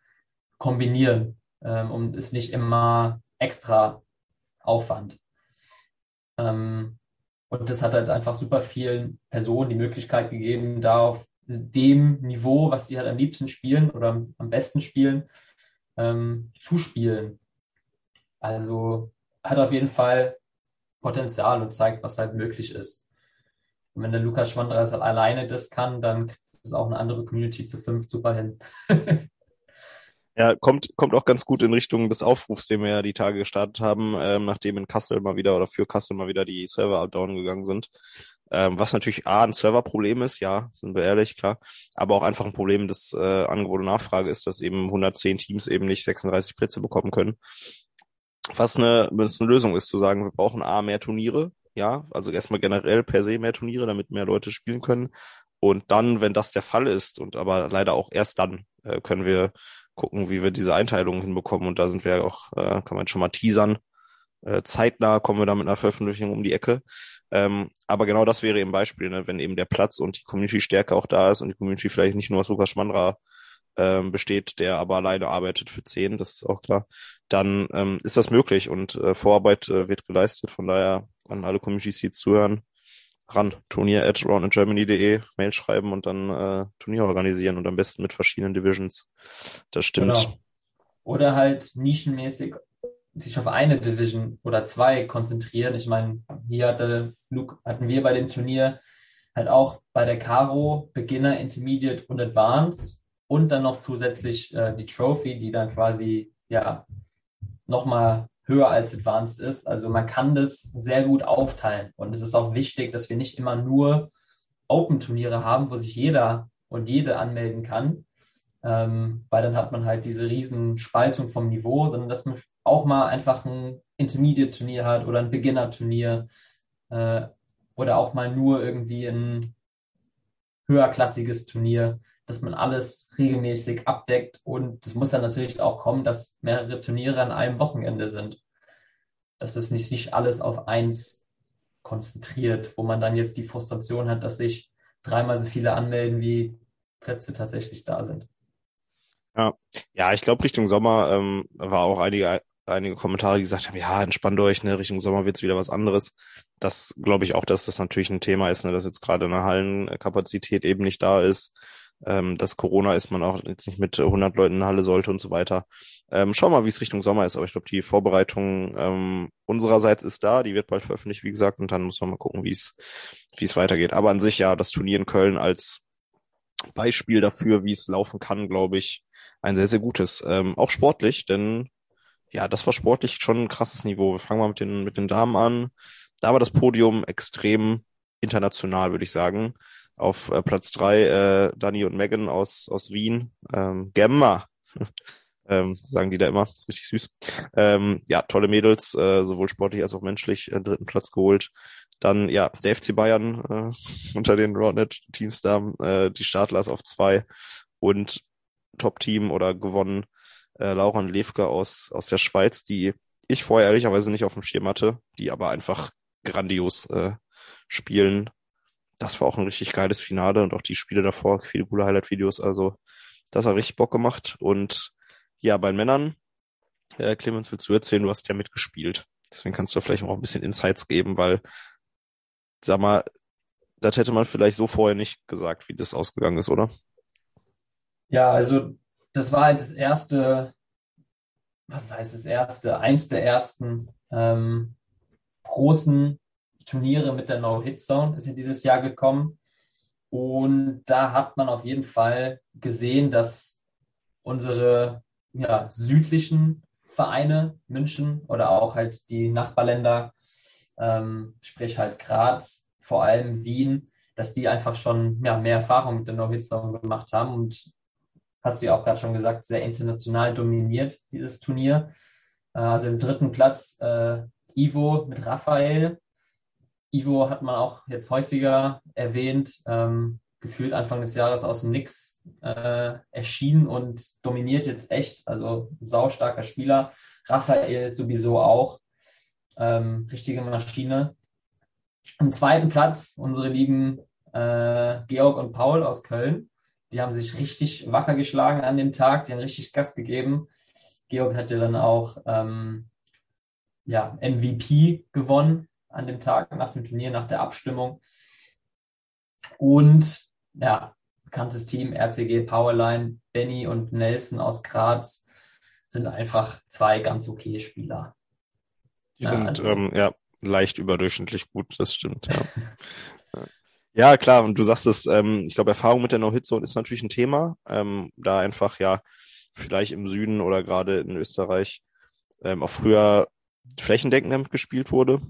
kombinieren ähm, und ist nicht immer extra Aufwand. Ähm, und das hat halt einfach super vielen Personen die Möglichkeit gegeben, da auf dem Niveau, was sie halt am liebsten spielen oder am besten spielen, ähm, zu spielen. Also hat auf jeden Fall Potenzial und zeigt, was halt möglich ist. Und wenn der Lukas Schwanderer alleine das kann, dann kriegt es auch eine andere Community zu fünf super hin. [laughs] Ja, kommt, kommt auch ganz gut in Richtung des Aufrufs, den wir ja die Tage gestartet haben, ähm, nachdem in Kassel mal wieder oder für Kassel mal wieder die Server down gegangen sind. Ähm, was natürlich A, ein Serverproblem ist, ja, sind wir ehrlich, klar, aber auch einfach ein Problem des äh, Angebot und Nachfrage ist, dass eben 110 Teams eben nicht 36 Plätze bekommen können. Was eine, was eine Lösung ist, zu sagen, wir brauchen A, mehr Turniere, ja, also erstmal generell per se mehr Turniere, damit mehr Leute spielen können. Und dann, wenn das der Fall ist, und aber leider auch erst dann, äh, können wir gucken, wie wir diese Einteilungen hinbekommen. Und da sind wir auch, äh, kann man schon mal teasern. Äh, zeitnah kommen wir da mit einer Veröffentlichung um die Ecke. Ähm, aber genau das wäre eben Beispiel, ne? wenn eben der Platz und die Community-Stärke auch da ist und die Community vielleicht nicht nur aus Lukas Schmandra ähm, besteht, der aber alleine arbeitet für zehn, das ist auch klar, dann ähm, ist das möglich und äh, Vorarbeit äh, wird geleistet. Von daher an alle Communities, die zuhören, ran, Turnier at roundandgermany.de, Mail schreiben und dann äh, Turnier organisieren und am besten mit verschiedenen Divisions. Das stimmt. Genau. Oder halt nischenmäßig sich auf eine Division oder zwei konzentrieren. Ich meine, hier hatte Luke, hatten wir bei dem Turnier halt auch bei der Caro Beginner, Intermediate und Advanced und dann noch zusätzlich äh, die Trophy, die dann quasi ja nochmal höher als Advanced ist. Also man kann das sehr gut aufteilen. Und es ist auch wichtig, dass wir nicht immer nur Open-Turniere haben, wo sich jeder und jede anmelden kann, ähm, weil dann hat man halt diese riesen Spaltung vom Niveau, sondern dass man auch mal einfach ein Intermediate-Turnier hat oder ein Beginner-Turnier äh, oder auch mal nur irgendwie ein höherklassiges Turnier, dass man alles regelmäßig abdeckt und es muss dann natürlich auch kommen, dass mehrere Turniere an einem Wochenende sind. Dass es nicht, nicht alles auf eins konzentriert, wo man dann jetzt die Frustration hat, dass sich dreimal so viele anmelden, wie Plätze tatsächlich da sind. Ja, ja ich glaube, Richtung Sommer ähm, war auch einige, einige Kommentare, die gesagt haben, ja, entspannt euch, ne, Richtung Sommer wird's wieder was anderes. Das glaube ich auch, dass das natürlich ein Thema ist, ne, dass jetzt gerade eine Hallenkapazität eben nicht da ist, ähm, dass Corona ist, man auch jetzt nicht mit 100 Leuten in der Halle sollte und so weiter. Ähm, schauen wir mal, wie es Richtung Sommer ist, aber ich glaube, die Vorbereitung ähm, unsererseits ist da, die wird bald veröffentlicht, wie gesagt, und dann muss man mal gucken, wie es wie es weitergeht. Aber an sich ja, das Turnier in Köln als Beispiel dafür, wie es laufen kann, glaube ich, ein sehr, sehr gutes. Ähm, auch sportlich, denn ja, das war sportlich schon ein krasses Niveau. Wir fangen mal mit den, mit den Damen an. Da war das Podium extrem international, würde ich sagen. Auf äh, Platz drei äh, Dani und Megan aus, aus Wien. Ähm, Gemma. [laughs] ähm, sagen die da immer. ist richtig süß. Ähm, ja, tolle Mädels, äh, sowohl sportlich als auch menschlich, äh, dritten Platz geholt. Dann, ja, der FC Bayern äh, [laughs] unter den Roundnet-Teams da, äh, die Startlers auf zwei und Top-Team oder gewonnen äh, Lauren Levke aus, aus der Schweiz, die ich vorher ehrlicherweise nicht auf dem Schirm hatte, die aber einfach grandios äh, spielen. Das war auch ein richtig geiles Finale und auch die Spiele davor, viele coole Highlight-Videos. Also das hat richtig Bock gemacht. Und ja, bei den Männern, äh, Clemens, willst du erzählen, du hast ja mitgespielt. Deswegen kannst du vielleicht auch ein bisschen Insights geben, weil, sag mal, das hätte man vielleicht so vorher nicht gesagt, wie das ausgegangen ist, oder? Ja, also das war halt das erste, was heißt das erste, eins der ersten ähm, großen Turniere mit der No-Hit-Zone ist ja dieses Jahr gekommen. Und da hat man auf jeden Fall gesehen, dass unsere ja, südlichen Vereine, München oder auch halt die Nachbarländer, ähm, sprich halt Graz, vor allem Wien, dass die einfach schon ja, mehr Erfahrung mit der No-Hit-Zone gemacht haben und hast du ja auch gerade schon gesagt, sehr international dominiert, dieses Turnier. Äh, also im dritten Platz äh, Ivo mit Raphael. Ivo hat man auch jetzt häufiger erwähnt, ähm, gefühlt Anfang des Jahres aus dem Nix äh, erschienen und dominiert jetzt echt. Also saustarker Spieler. Raphael sowieso auch. Ähm, richtige Maschine. Am zweiten Platz unsere lieben äh, Georg und Paul aus Köln. Die haben sich richtig wacker geschlagen an dem Tag, die haben richtig Gas gegeben. Georg hatte dann auch ähm, ja, MVP gewonnen an dem Tag, nach dem Turnier, nach der Abstimmung. Und ja, bekanntes Team, RCG Powerline, Benny und Nelson aus Graz sind einfach zwei ganz okay Spieler. Die sind also, ähm, ja leicht überdurchschnittlich gut, das stimmt. Ja. [laughs] Ja, klar, und du sagst es, ähm, ich glaube, Erfahrung mit der No-Hit-Zone ist natürlich ein Thema, ähm, da einfach ja vielleicht im Süden oder gerade in Österreich ähm, auch früher flächendeckend gespielt wurde.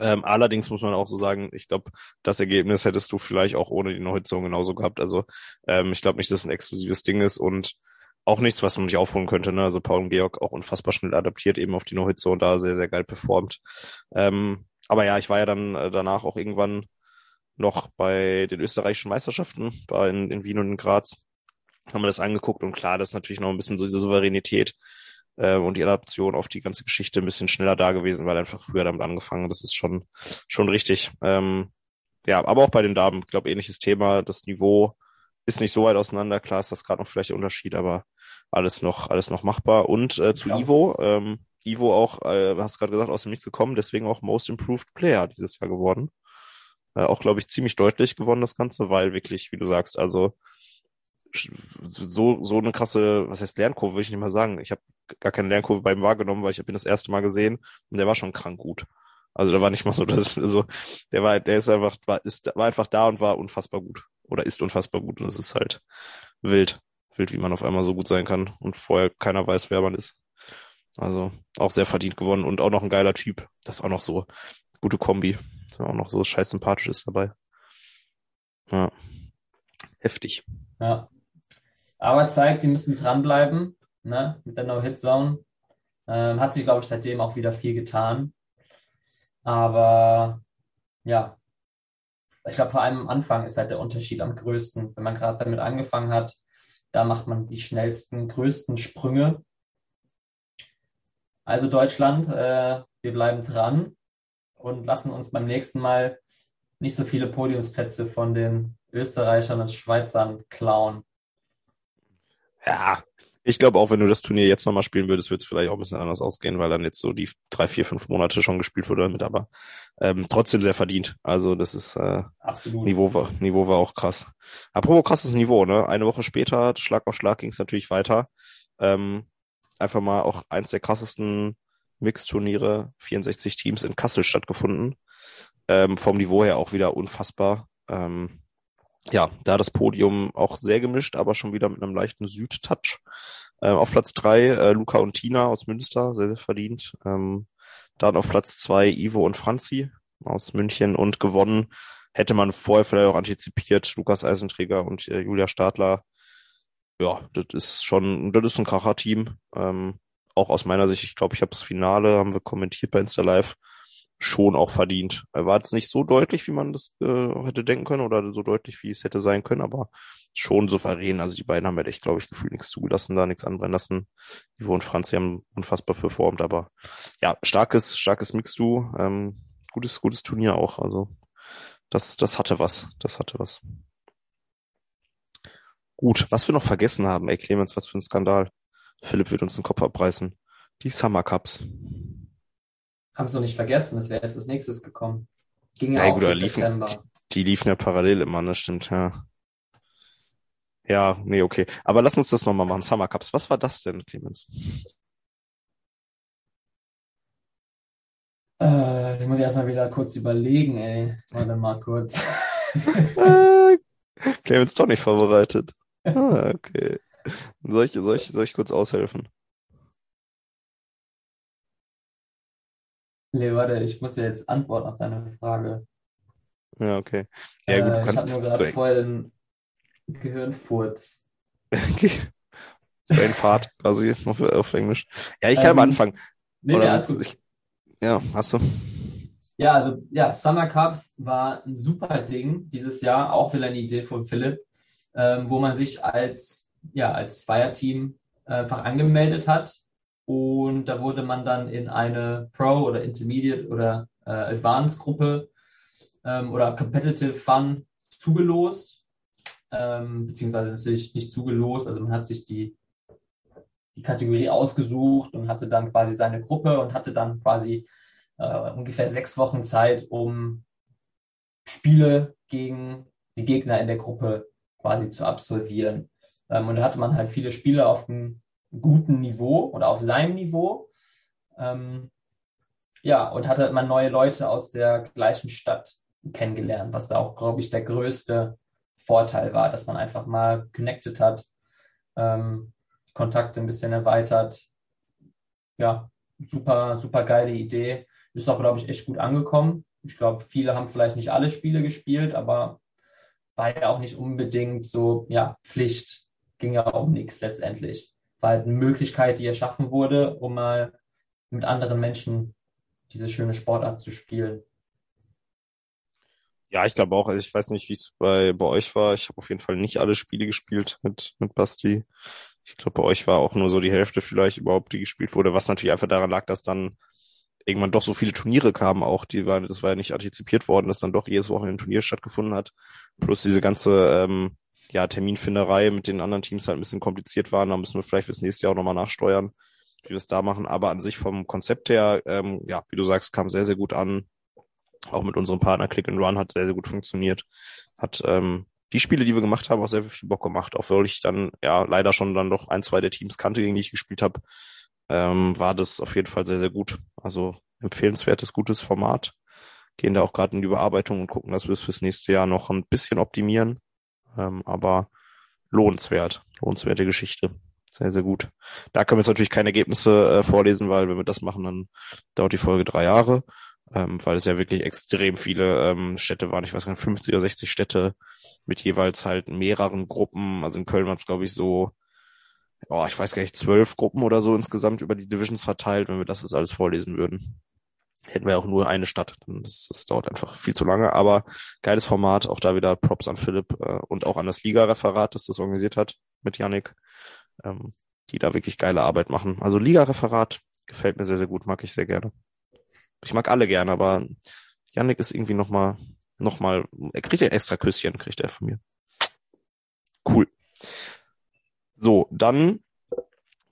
Ähm, allerdings muss man auch so sagen, ich glaube, das Ergebnis hättest du vielleicht auch ohne die No-Hit-Zone genauso gehabt. Also ähm, ich glaube nicht, dass es ein exklusives Ding ist und auch nichts, was man nicht aufholen könnte. Ne? Also Paul und Georg auch unfassbar schnell adaptiert eben auf die No-Hit-Zone, da sehr, sehr geil performt. Ähm, aber ja, ich war ja dann äh, danach auch irgendwann noch bei den österreichischen Meisterschaften, war in, in Wien und in Graz, haben wir das angeguckt und klar, das ist natürlich noch ein bisschen so diese Souveränität äh, und die Adaption auf die ganze Geschichte ein bisschen schneller da gewesen, weil einfach früher damit angefangen. Das ist schon schon richtig. Ähm, ja, aber auch bei den Damen, ich glaube, ähnliches Thema. Das Niveau ist nicht so weit auseinander. Klar ist das gerade noch vielleicht der Unterschied, aber alles noch alles noch machbar. Und äh, zu ja. Ivo, ähm, Ivo auch, äh, hast gerade gesagt, aus dem Nichts gekommen, deswegen auch Most Improved Player dieses Jahr geworden. Äh, auch, glaube ich, ziemlich deutlich gewonnen, das Ganze, weil wirklich, wie du sagst, also so, so eine krasse, was heißt Lernkurve, will ich nicht mal sagen. Ich habe gar keine Lernkurve bei ihm wahrgenommen, weil ich habe ihn das erste Mal gesehen und der war schon krank gut. Also da war nicht mal so, [laughs] dass, also der war, der ist einfach, war, ist, war einfach da und war unfassbar gut. Oder ist unfassbar gut. Und es ist halt wild. Wild, wie man auf einmal so gut sein kann und vorher keiner weiß, wer man ist. Also auch sehr verdient gewonnen und auch noch ein geiler Typ. Das ist auch noch so gute Kombi auch noch so scheiß sympathisch ist dabei. Ja. Heftig. Ja. Aber zeigt, die müssen dranbleiben, ne? Mit der No-Hit-Zone. Ähm, hat sich, glaube ich, seitdem auch wieder viel getan. Aber ja, ich glaube, vor allem am Anfang ist halt der Unterschied am größten. Wenn man gerade damit angefangen hat, da macht man die schnellsten, größten Sprünge. Also Deutschland, äh, wir bleiben dran und lassen uns beim nächsten Mal nicht so viele Podiumsplätze von den Österreichern und Schweizern klauen. Ja, ich glaube auch, wenn du das Turnier jetzt nochmal spielen würdest, würde es vielleicht auch ein bisschen anders ausgehen, weil dann jetzt so die drei, vier, fünf Monate schon gespielt wurde damit, aber ähm, trotzdem sehr verdient. Also das ist äh, Absolut. Niveau war, Niveau war auch krass. Apropos krasses Niveau, ne? Eine Woche später, Schlag auf Schlag, ging es natürlich weiter. Ähm, einfach mal auch eins der krassesten Mixturniere, 64 Teams in Kassel stattgefunden. Ähm, vom Niveau her auch wieder unfassbar. Ähm, ja, da das Podium auch sehr gemischt, aber schon wieder mit einem leichten Südtouch. Ähm, auf Platz drei äh, Luca und Tina aus Münster, sehr, sehr verdient. Ähm, dann auf Platz zwei Ivo und Franzi aus München und gewonnen hätte man vorher vielleicht auch antizipiert. Lukas Eisenträger und äh, Julia Stadler. Ja, das ist schon, das ist ein Kracher-Team. Ähm, auch aus meiner Sicht, ich glaube, ich habe das Finale, haben wir kommentiert bei Insta Live, schon auch verdient. Er war jetzt nicht so deutlich, wie man das äh, hätte denken können oder so deutlich, wie es hätte sein können, aber schon souverän. Also die beiden haben ja echt, glaube ich, gefühlt nichts zugelassen, da nichts anbrennen lassen. Ivo und Franz, die haben unfassbar performt, aber ja, starkes, starkes Mix-Du, ähm, gutes, gutes Turnier auch. Also das, das hatte was, das hatte was. Gut, was wir noch vergessen haben, ey Clemens, was für ein Skandal. Philipp wird uns den Kopf abreißen. Die Summer Cups haben es noch nicht vergessen, das wäre jetzt als nächstes gekommen. Ging ja, Ja, auch gut, bis liefen- September. Die liefen ja parallel immer, ne? Stimmt, ja. Ja, nee, okay. Aber lass uns das nochmal machen. Summer Cups. Was war das denn, Clemens? Äh, ich muss erstmal wieder kurz überlegen, ey. Warte mal kurz. [laughs] Clemens doch nicht vorbereitet. Ah, okay. Soll ich, soll ich, soll ich kurz aushelfen? Nee, warte, ich muss ja jetzt antworten auf deine Frage. Ja, okay. Ja, gut, äh, du ich kannst. habe nur gerade so, voll den Gehirnfurz. [laughs] okay. Brainfart quasi auf, auf Englisch. Ja, ich kann Ähm, am Anfang. Nee, Oder gut. du- ich, ja, hast du? Ja, also ja, Summer Cups war ein super Ding dieses Jahr, auch wieder eine Idee von Philipp, ähm, wo man sich als ja als Zweierteam einfach angemeldet hat und da wurde man dann in eine Pro oder Intermediate oder äh, Advanced Gruppe ähm, oder Competitive Fun zugelost, ähm, beziehungsweise natürlich nicht zugelost, also man hat sich die die Kategorie ausgesucht und hatte dann quasi seine Gruppe und hatte dann quasi äh, ungefähr sechs Wochen Zeit, um Spiele gegen die Gegner in der Gruppe quasi zu absolvieren. Ähm, und da hatte man halt viele Spiele auf einem guten Niveau oder auf seinem Niveau. Ähm, ja, und hatte man neue Leute aus der gleichen Stadt kennengelernt, was da auch, glaube ich, der größte Vorteil war, dass man einfach mal connected hat, ähm, Kontakte ein bisschen erweitert. Ja, super, super geile Idee. Ist auch, glaube ich, echt gut angekommen. Ich glaube, viele haben vielleicht nicht alle Spiele gespielt, aber war ja auch nicht unbedingt so, ja, Pflicht. Ging ja um nichts letztendlich. War halt eine Möglichkeit, die erschaffen wurde, um mal mit anderen Menschen diese schöne Sportart zu spielen. Ja, ich glaube auch. Also ich weiß nicht, wie es bei, bei euch war. Ich habe auf jeden Fall nicht alle Spiele gespielt mit, mit Basti. Ich glaube, bei euch war auch nur so die Hälfte vielleicht überhaupt, die gespielt wurde, was natürlich einfach daran lag, dass dann irgendwann doch so viele Turniere kamen auch. Die waren, das war ja nicht antizipiert worden, dass dann doch jedes Wochenende ein Turnier stattgefunden hat. Plus diese ganze ähm, ja, Terminfinderei mit den anderen Teams halt ein bisschen kompliziert waren. Da müssen wir vielleicht fürs nächste Jahr auch nochmal nachsteuern, wie wir es da machen. Aber an sich vom Konzept her, ähm, ja, wie du sagst, kam sehr, sehr gut an. Auch mit unserem Partner Click and Run hat sehr, sehr gut funktioniert. Hat ähm, die Spiele, die wir gemacht haben, auch sehr viel Bock gemacht. Auch weil ich dann ja leider schon dann doch ein, zwei der Teams kannte, gegen die ich gespielt habe, ähm, war das auf jeden Fall sehr, sehr gut. Also empfehlenswertes, gutes Format. Gehen da auch gerade in die Überarbeitung und gucken, dass wir es fürs nächste Jahr noch ein bisschen optimieren. Ähm, aber lohnenswert, lohnenswerte Geschichte. Sehr, sehr gut. Da können wir jetzt natürlich keine Ergebnisse äh, vorlesen, weil wenn wir das machen, dann dauert die Folge drei Jahre, ähm, weil es ja wirklich extrem viele ähm, Städte waren. Ich weiß nicht, 50 oder 60 Städte mit jeweils halt mehreren Gruppen. Also in Köln waren es, glaube ich, so oh, ich weiß gar nicht, zwölf Gruppen oder so insgesamt über die Divisions verteilt, wenn wir das jetzt alles vorlesen würden. Hätten wir auch nur eine Stadt. Das, das dauert einfach viel zu lange, aber geiles Format. Auch da wieder Props an Philipp äh, und auch an das Liga-Referat, das das organisiert hat mit Yannick, ähm, die da wirklich geile Arbeit machen. Also Liga-Referat gefällt mir sehr, sehr gut, mag ich sehr gerne. Ich mag alle gerne, aber Yannick ist irgendwie nochmal, nochmal, er kriegt ein extra Küsschen, kriegt er von mir. Cool. So, dann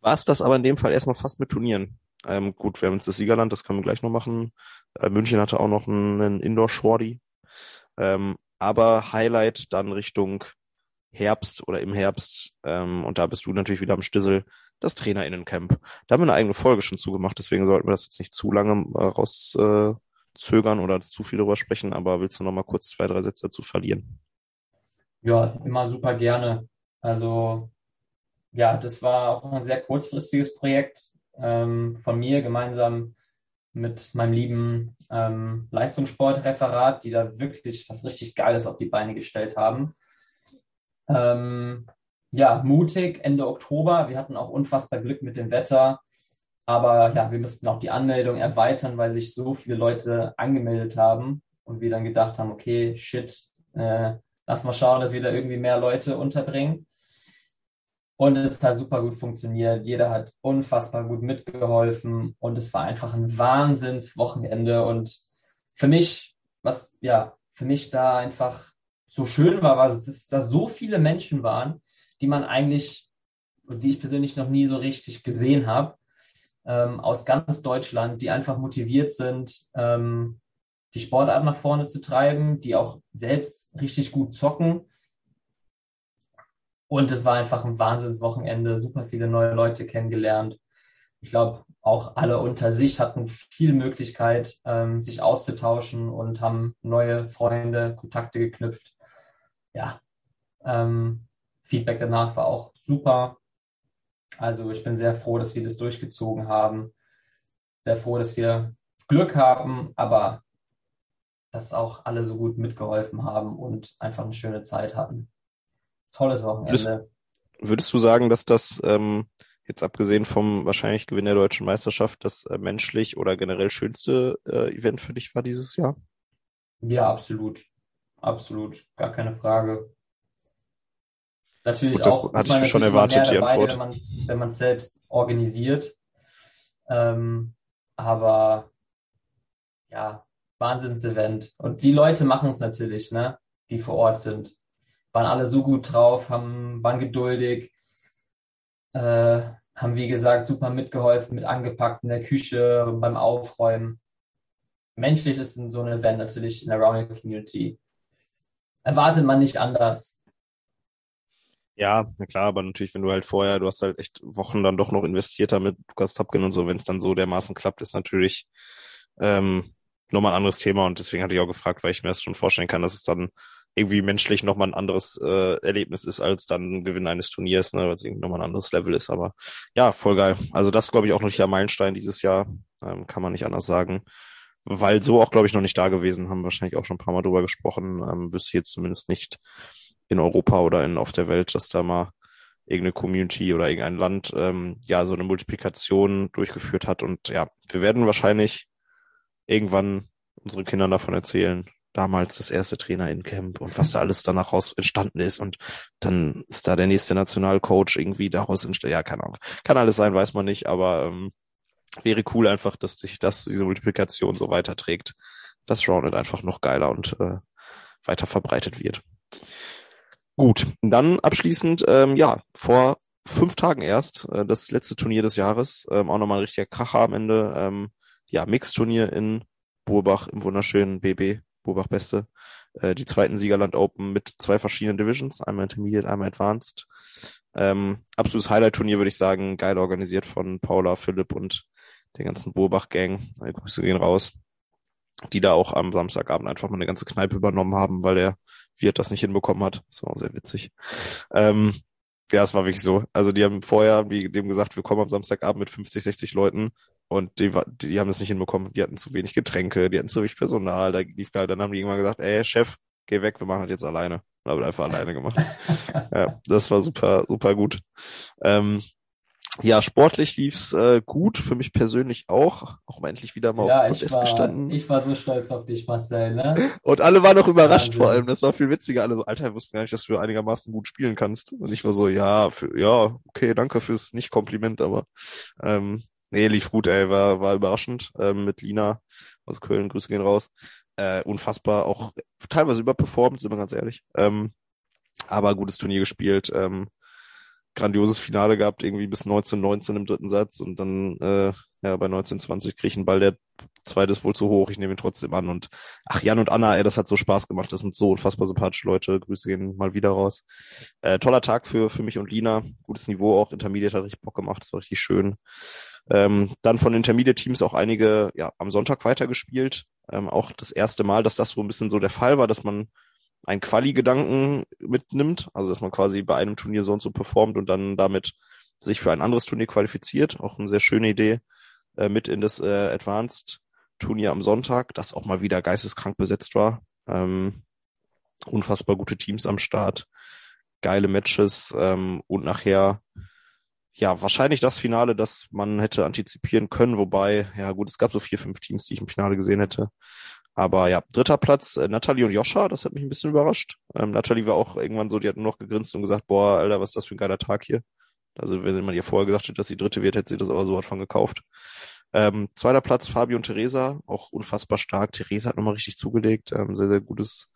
war es das aber in dem Fall erstmal fast mit Turnieren. Ähm, gut, wir haben jetzt das Siegerland, das können wir gleich noch machen. Äh, München hatte auch noch einen, Indoor-Shorty. Ähm, aber Highlight dann Richtung Herbst oder im Herbst, ähm, und da bist du natürlich wieder am Stissel, das TrainerInnencamp. Da haben wir eine eigene Folge schon zugemacht, deswegen sollten wir das jetzt nicht zu lange äh, rauszögern äh, oder zu viel darüber sprechen, aber willst du noch mal kurz zwei, drei Sätze dazu verlieren? Ja, immer super gerne. Also ja, das war auch ein sehr kurzfristiges Projekt ähm, von mir gemeinsam mit meinem lieben ähm, Leistungssportreferat, die da wirklich was richtig Geiles auf die Beine gestellt haben. Ähm, ja, mutig, Ende Oktober. Wir hatten auch unfassbar Glück mit dem Wetter. Aber ja, wir mussten auch die Anmeldung erweitern, weil sich so viele Leute angemeldet haben und wir dann gedacht haben, okay, shit, äh, lass mal schauen, dass wir da irgendwie mehr Leute unterbringen. Und es hat super gut funktioniert. Jeder hat unfassbar gut mitgeholfen und es war einfach ein Wahnsinnswochenende. Und für mich, was ja, für mich da einfach so schön war, war, dass da so viele Menschen waren, die man eigentlich, die ich persönlich noch nie so richtig gesehen habe, ähm, aus ganz Deutschland, die einfach motiviert sind, ähm, die Sportart nach vorne zu treiben, die auch selbst richtig gut zocken und es war einfach ein Wahnsinnswochenende, super viele neue Leute kennengelernt. Ich glaube, auch alle unter sich hatten viel Möglichkeit, ähm, sich auszutauschen und haben neue Freunde, Kontakte geknüpft. Ja, ähm, Feedback danach war auch super. Also ich bin sehr froh, dass wir das durchgezogen haben. Sehr froh, dass wir Glück haben, aber dass auch alle so gut mitgeholfen haben und einfach eine schöne Zeit hatten tolles Wochenende. Würdest, würdest du sagen, dass das ähm, jetzt abgesehen vom wahrscheinlich Gewinn der deutschen Meisterschaft das äh, menschlich oder generell schönste äh, Event für dich war dieses Jahr? Ja, absolut. Absolut. Gar keine Frage. Natürlich Gut, auch. Hatte ich mir schon erwartet, die Antwort. Dabei, wenn man es selbst organisiert. Ähm, aber ja, Wahnsinnsevent. Und die Leute machen es natürlich, ne? Die vor Ort sind waren alle so gut drauf, haben, waren geduldig, äh, haben wie gesagt super mitgeholfen, mit angepackt in der Küche, beim Aufräumen. Menschlich ist so ein Event natürlich in der Rounding Community. Erwartet man nicht anders. Ja, na klar, aber natürlich, wenn du halt vorher, du hast halt echt Wochen dann doch noch investiert damit, Lukas Topkin und so, wenn es dann so dermaßen klappt, ist natürlich ähm, nochmal ein anderes Thema und deswegen hatte ich auch gefragt, weil ich mir das schon vorstellen kann, dass es dann irgendwie menschlich nochmal ein anderes äh, Erlebnis ist als dann ein Gewinn eines Turniers, ne, weil es irgendwie nochmal ein anderes Level ist. Aber ja, voll geil. Also das glaube ich auch noch der Meilenstein dieses Jahr, ähm, kann man nicht anders sagen. Weil so auch, glaube ich, noch nicht da gewesen, haben wahrscheinlich auch schon ein paar Mal drüber gesprochen, ähm, bis jetzt zumindest nicht in Europa oder in auf der Welt, dass da mal irgendeine Community oder irgendein Land ähm, ja so eine Multiplikation durchgeführt hat. Und ja, wir werden wahrscheinlich irgendwann unseren Kindern davon erzählen, damals das erste Trainer in Camp und was da alles danach raus entstanden ist und dann ist da der nächste Nationalcoach irgendwie daraus entstanden. Ja, keine Ahnung. Kann alles sein, weiß man nicht, aber ähm, wäre cool einfach, dass sich das, diese Multiplikation so weiterträgt, dass Rounded einfach noch geiler und äh, weiter verbreitet wird. Gut, dann abschließend, ähm, ja, vor fünf Tagen erst, äh, das letzte Turnier des Jahres, ähm, auch nochmal ein richtiger Kracher am Ende, ähm, ja, Mixturnier in Burbach im wunderschönen BB Burbach Beste, äh, die zweiten Siegerland Open mit zwei verschiedenen Divisions, einmal Intermediate, einmal Advanced. Ähm, absolutes Highlight-Turnier, würde ich sagen, geil organisiert von Paula, Philipp und der ganzen Burbach-Gang. Grüße gehen raus. Die da auch am Samstagabend einfach mal eine ganze Kneipe übernommen haben, weil der Wirt das nicht hinbekommen hat. Das war auch sehr witzig. Ähm, ja, es war wirklich so. Also die haben vorher, wie dem gesagt, wir kommen am Samstagabend mit 50, 60 Leuten und die, die, die haben das nicht hinbekommen. Die hatten zu wenig Getränke, die hatten zu wenig Personal. Da lief geil. Dann haben die irgendwann gesagt, ey, Chef, geh weg, wir machen das jetzt alleine. Und haben einfach alleine gemacht. [laughs] ja, das war super, super gut. Ähm, Ja, sportlich lief's äh, gut, für mich persönlich auch. Auch mal endlich wieder mal Ja, auf ich Podest war, gestanden. ich war so stolz auf dich, Marcel, ne? [laughs] Und alle waren noch überrascht Wahnsinn. vor allem. Das war viel witziger. Alle so, Alter, wir wussten gar nicht, dass du einigermaßen gut spielen kannst. Und ich war so, ja, für, ja, okay, danke fürs Nicht-Kompliment, aber ähm, nee, lief gut, ey, war, war überraschend. Ähm, mit Lina aus Köln, Grüße gehen raus. Äh, unfassbar, auch teilweise überperformt, sind wir ganz ehrlich. Ähm, aber gutes Turnier gespielt. Ähm, grandioses Finale gehabt, irgendwie bis 1919 im dritten Satz und dann äh, ja bei 1920 krieg ich einen Ball, der zweite ist wohl zu hoch, ich nehme ihn trotzdem an und ach Jan und Anna, ey, das hat so Spaß gemacht, das sind so unfassbar sympathische Leute, Grüße gehen mal wieder raus. Äh, toller Tag für für mich und Lina, gutes Niveau auch, Intermediate hat richtig Bock gemacht, das war richtig schön. Ähm, dann von Intermediate-Teams auch einige ja am Sonntag weitergespielt, ähm, auch das erste Mal, dass das so ein bisschen so der Fall war, dass man einen Quali-Gedanken mitnimmt, also dass man quasi bei einem Turnier so und so performt und dann damit sich für ein anderes Turnier qualifiziert. Auch eine sehr schöne Idee äh, mit in das äh, Advanced-Turnier am Sonntag, das auch mal wieder geisteskrank besetzt war. Ähm, unfassbar gute Teams am Start, geile Matches ähm, und nachher ja, wahrscheinlich das Finale, das man hätte antizipieren können, wobei, ja gut, es gab so vier, fünf Teams, die ich im Finale gesehen hätte. Aber ja, dritter Platz, äh, Natalie und Joscha, das hat mich ein bisschen überrascht. Ähm, Natalie war auch irgendwann so, die hat nur noch gegrinst und gesagt, boah, Alter, was ist das für ein geiler Tag hier. Also wenn man ihr vorher gesagt hätte, dass sie dritte wird, hätte sie das aber so von gekauft. Ähm, zweiter Platz, Fabio und Theresa, auch unfassbar stark. Theresa hat nochmal richtig zugelegt, ähm, sehr, sehr gutes,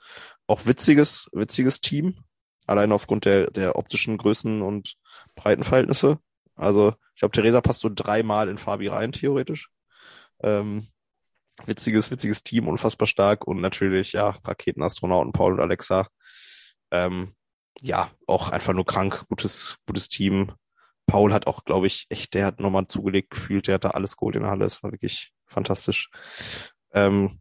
auch witziges, witziges Team. Allein aufgrund der, der optischen Größen und Breitenverhältnisse. Also ich glaube, Theresa passt so dreimal in Fabi rein, theoretisch. Ähm, witziges, witziges Team, unfassbar stark und natürlich, ja, Raketenastronauten Paul und Alexa. Ähm, ja, auch einfach nur krank, gutes, gutes Team. Paul hat auch, glaube ich, echt, der hat nochmal zugelegt gefühlt, der hat da alles geholt in der Halle, es war wirklich fantastisch. Ähm,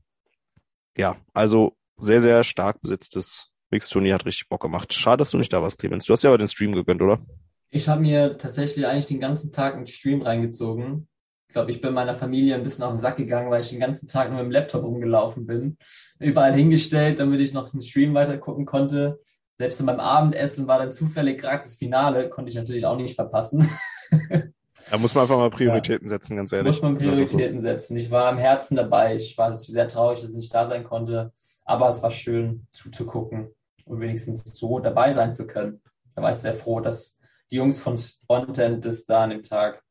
ja, also sehr, sehr stark besetztes Mix-Turnier, hat richtig Bock gemacht. Schade, dass du nicht da warst, Clemens. Du hast ja aber den Stream gegönnt, oder? Ich habe mir tatsächlich eigentlich den ganzen Tag einen Stream reingezogen. Ich glaube, ich bin meiner Familie ein bisschen auf den Sack gegangen, weil ich den ganzen Tag nur mit dem Laptop rumgelaufen bin. Überall hingestellt, damit ich noch den Stream weiter gucken konnte. Selbst in meinem Abendessen war dann zufällig gerade das Finale, konnte ich natürlich auch nicht verpassen. Da muss man einfach mal [laughs] Prioritäten setzen, ganz ehrlich. Muss man einfach so. Prioritäten setzen. Ich war am Herzen dabei. Ich war sehr traurig, dass ich nicht da sein konnte. Aber es war schön zuzugucken und wenigstens so dabei sein zu können. Da war ich sehr froh, dass die Jungs von Spontent das da an dem Tag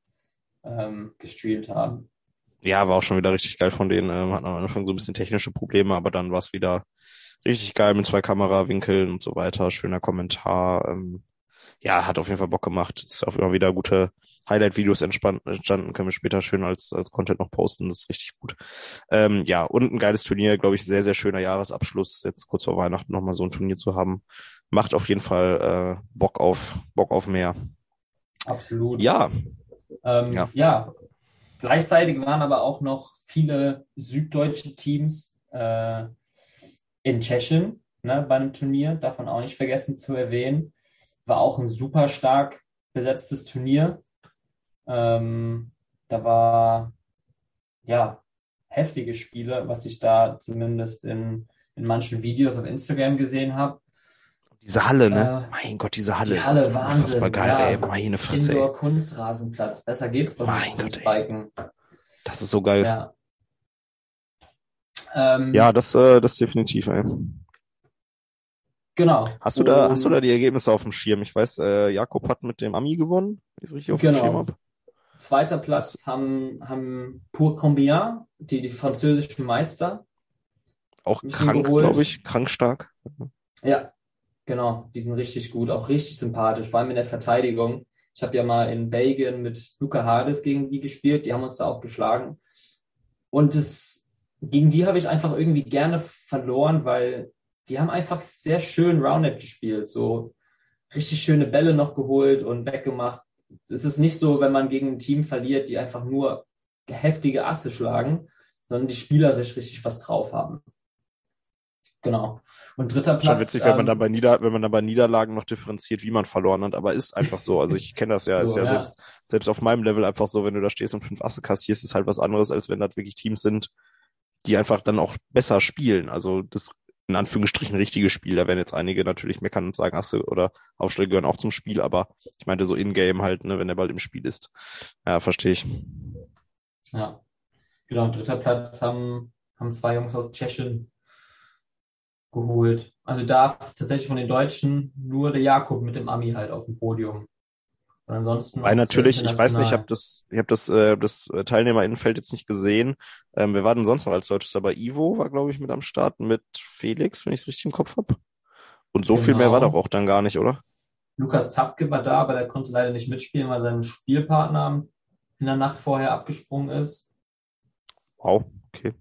ähm, gestreamt haben. Ja, war auch schon wieder richtig geil von denen. Ähm, hatten am Anfang so ein bisschen technische Probleme, aber dann war es wieder richtig geil mit zwei Kamerawinkeln und so weiter. Schöner Kommentar. Ähm, ja, hat auf jeden Fall Bock gemacht. Ist auch immer wieder gute Highlight-Videos entstanden. Können wir später schön als, als Content noch posten. Das ist richtig gut. Ähm, ja, und ein geiles Turnier, glaube ich, sehr, sehr schöner Jahresabschluss. Jetzt kurz vor Weihnachten nochmal so ein Turnier zu haben. Macht auf jeden Fall äh, Bock auf, Bock auf mehr. Absolut. Ja, Ähm, Ja. ja. Gleichzeitig waren aber auch noch viele süddeutsche Teams äh, in Tschechien ne, bei einem Turnier, davon auch nicht vergessen zu erwähnen. War auch ein super stark besetztes Turnier. Ähm, da war ja heftige Spiele, was ich da zumindest in, in manchen Videos auf Instagram gesehen habe. Diese Halle, ne? Äh, mein Gott, diese Halle. die Halle, das ist Wahnsinn, Unfassbar geil, ja. ey. Meine Fresse, ey. Indoor-Kunstrasenplatz. Besser geht's doch Mein nicht Gott, ey. Spiken. Das ist so geil. Ja. Ähm, Ja, das, äh, das definitiv, ey. genau. Hast du da, hast du da die Ergebnisse auf dem Schirm? Ich weiß, äh, Jakob hat mit dem Ami gewonnen, wenn ich es richtig auf dem Genau. Schirm habe. Zweiter Platz haben, haben Pour Combien, die, die französischen Meister. Auch krank, glaube ich, krank stark. Ja, genau. Die sind richtig gut, auch richtig sympathisch, vor allem in der Verteidigung. Ich habe ja mal in Belgien mit Luca Hades gegen die gespielt, die haben uns da auch geschlagen. Und das, gegen die habe ich einfach irgendwie gerne verloren, weil die haben einfach sehr schön Roundnet gespielt, so richtig schöne Bälle noch geholt und weggemacht. Es ist nicht so, wenn man gegen ein Team verliert, die einfach nur heftige Asse schlagen, sondern die spielerisch richtig was drauf haben. Genau. Und dritter Platz. Schon witzig, wenn man ähm, dann bei Nieder, wenn man dann bei Niederlagen noch differenziert, wie man verloren hat, aber ist einfach so. Also ich kenne das ja, [laughs] ist So, ja, ja. selbst, selbst auf meinem Level einfach so, wenn du da stehst und fünf Asse kassierst, ist halt was anderes, als wenn das wirklich Teams sind, die einfach dann auch besser spielen. Also das in Anführungsstrichen richtiges Spiel. Da werden jetzt einige natürlich meckern und sagen, so, oder Aufschläge gehören auch zum Spiel, aber ich meinte so in-game halt, ne, wenn der Ball im Spiel ist. Ja, verstehe ich. Ja. Genau, dritter Platz haben, haben zwei Jungs aus Tschechien geholt. Also da tatsächlich von den Deutschen nur der Jakob mit dem Ami halt auf dem Podium. Und ansonsten. Weil natürlich, ich weiß nicht, ich habe das, ich habe das, äh, das Teilnehmerinnenfeld jetzt nicht gesehen. Ähm, wer war denn sonst noch als Deutsches dabei? Ivo war, glaube ich, mit am Start mit Felix, wenn ich es richtig im Kopf habe. Und so genau. viel mehr war genau. doch auch dann gar nicht, oder? Lukas Tapke war da, aber der konnte leider nicht mitspielen, weil sein Spielpartner in der Nacht vorher abgesprungen ist. Wow, okay.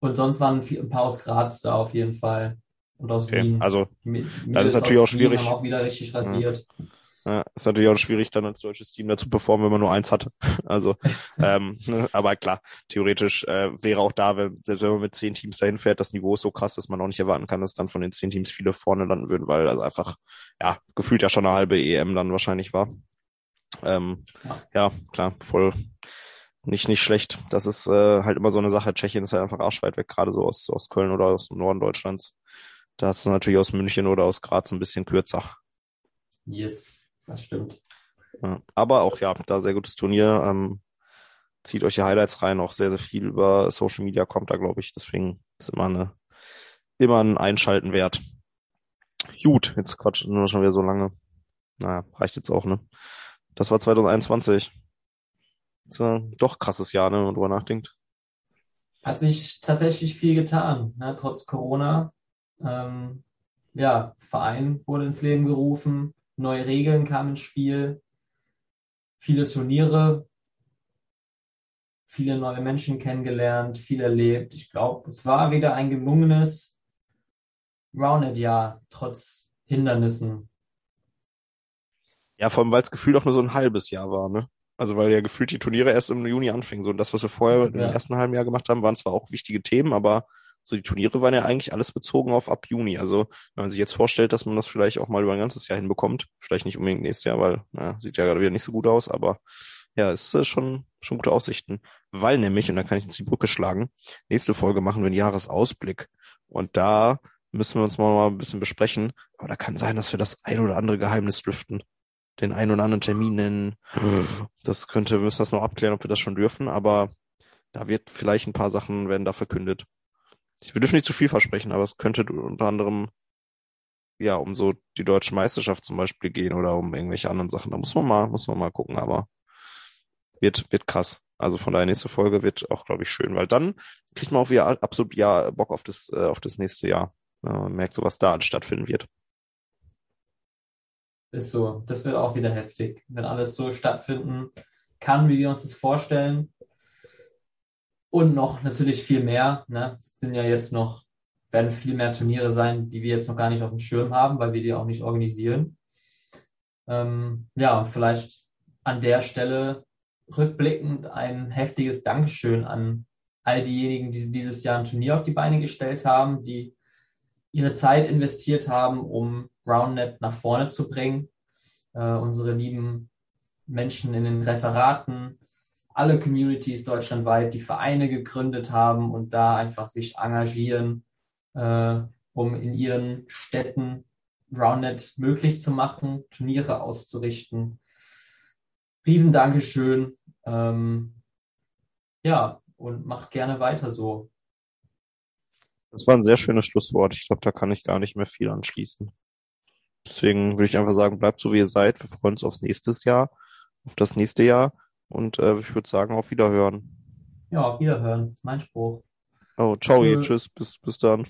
Und sonst waren ein paar aus Graz da auf jeden Fall. Und aus okay. Wien. Also, das ist natürlich auch schwierig. Wien haben auch wieder richtig rasiert. Ja. Ja, ist natürlich auch schwierig, dann als deutsches Team dazu performen, wenn man nur eins hatte. [laughs] Also, ähm, [laughs] aber klar, theoretisch äh, wäre auch da, wenn, selbst wenn man mit zehn Teams dahin fährt, das Niveau ist so krass, dass man auch nicht erwarten kann, dass dann von den zehn Teams viele vorne landen würden, weil das einfach, ja, gefühlt ja schon eine halbe EM dann wahrscheinlich war. Ähm, ja, klar, voll nicht, nicht schlecht. Das ist äh, halt immer so eine Sache. Tschechien ist halt einfach arschweit weg, gerade so aus, aus Köln oder aus dem Norden Deutschlands. Da ist natürlich aus München oder aus Graz ein bisschen kürzer. Yes, das stimmt. Aber auch ja, da sehr gutes Turnier. Ähm, zieht euch die Highlights rein, auch sehr, sehr viel über Social Media kommt da, glaube ich. Deswegen ist immer eine, immer ein Einschalten wert. Gut, jetzt quatschen wir schon wieder so lange. Naja, reicht jetzt auch, ne? Das war 2021. So, doch krasses Jahr, ne, wenn man drüber nachdenkt. Hat sich tatsächlich viel getan, ne, trotz Corona. Ähm, ja, Verein wurde ins Leben gerufen, neue Regeln kamen ins Spiel, viele Turniere, viele neue Menschen kennengelernt, viel erlebt. Ich glaube, es war wieder ein gelungenes Rounded-Jahr, trotz Hindernissen. Ja, vor allem, weil es gefühlt auch nur so ein halbes Jahr war, ne? Also weil ja gefühlt die Turniere erst im Juni anfingen. So, und das, was wir vorher ja. im ersten halben Jahr gemacht haben, waren zwar auch wichtige Themen, aber so die Turniere waren ja eigentlich alles bezogen auf ab Juni. Also wenn man sich jetzt vorstellt, dass man das vielleicht auch mal über ein ganzes Jahr hinbekommt, vielleicht nicht unbedingt nächstes Jahr, weil na, sieht ja gerade wieder nicht so gut aus, aber ja, es ist äh, schon, schon gute Aussichten. Weil nämlich, und da kann ich jetzt die Brücke schlagen, nächste Folge machen wir einen Jahresausblick. Und da müssen wir uns mal, mal ein bisschen besprechen. Aber da kann sein, dass wir das ein oder andere Geheimnis driften den einen oder anderen Termin nennen. [laughs] Das könnte, wir müssen das noch abklären, ob wir das schon dürfen, aber da wird vielleicht ein paar Sachen werden da verkündet. Wir dürfen nicht zu viel versprechen, aber es könnte unter anderem ja um so die deutsche Meisterschaft zum Beispiel gehen oder um irgendwelche anderen Sachen. Da muss man mal, muss man mal gucken, aber wird, wird krass. Also von daher nächste Folge wird auch, glaube ich, schön, weil dann kriegt man auch wieder absolut ja Bock auf das, äh, auf das nächste Jahr. man merkt so, was da stattfinden wird. Ist so. Das wird auch wieder heftig, wenn alles so stattfinden kann, wie wir uns das vorstellen. Und noch natürlich viel mehr. Ne? Es sind ja jetzt noch, werden viel mehr Turniere sein, die wir jetzt noch gar nicht auf dem Schirm haben, weil wir die auch nicht organisieren. Ähm, ja, und vielleicht an der Stelle rückblickend ein heftiges Dankeschön an all diejenigen, die dieses Jahr ein Turnier auf die Beine gestellt haben, die ihre Zeit investiert haben, um GroundNet nach vorne zu bringen. Äh, unsere lieben Menschen in den Referaten, alle Communities deutschlandweit, die Vereine gegründet haben und da einfach sich engagieren, äh, um in ihren Städten GroundNet möglich zu machen, Turniere auszurichten. Riesendankeschön. Ähm, ja, und macht gerne weiter so. Das war ein sehr schönes Schlusswort. Ich glaube, da kann ich gar nicht mehr viel anschließen. Deswegen würde ich einfach sagen, bleibt so wie ihr seid. Wir freuen uns aufs nächste Jahr, auf das nächste Jahr. Und äh, ich würde sagen, auf Wiederhören. Ja, auf Wiederhören. Das ist mein Spruch. Oh, ciao, Tschüss. Tschüss, bis, bis dann.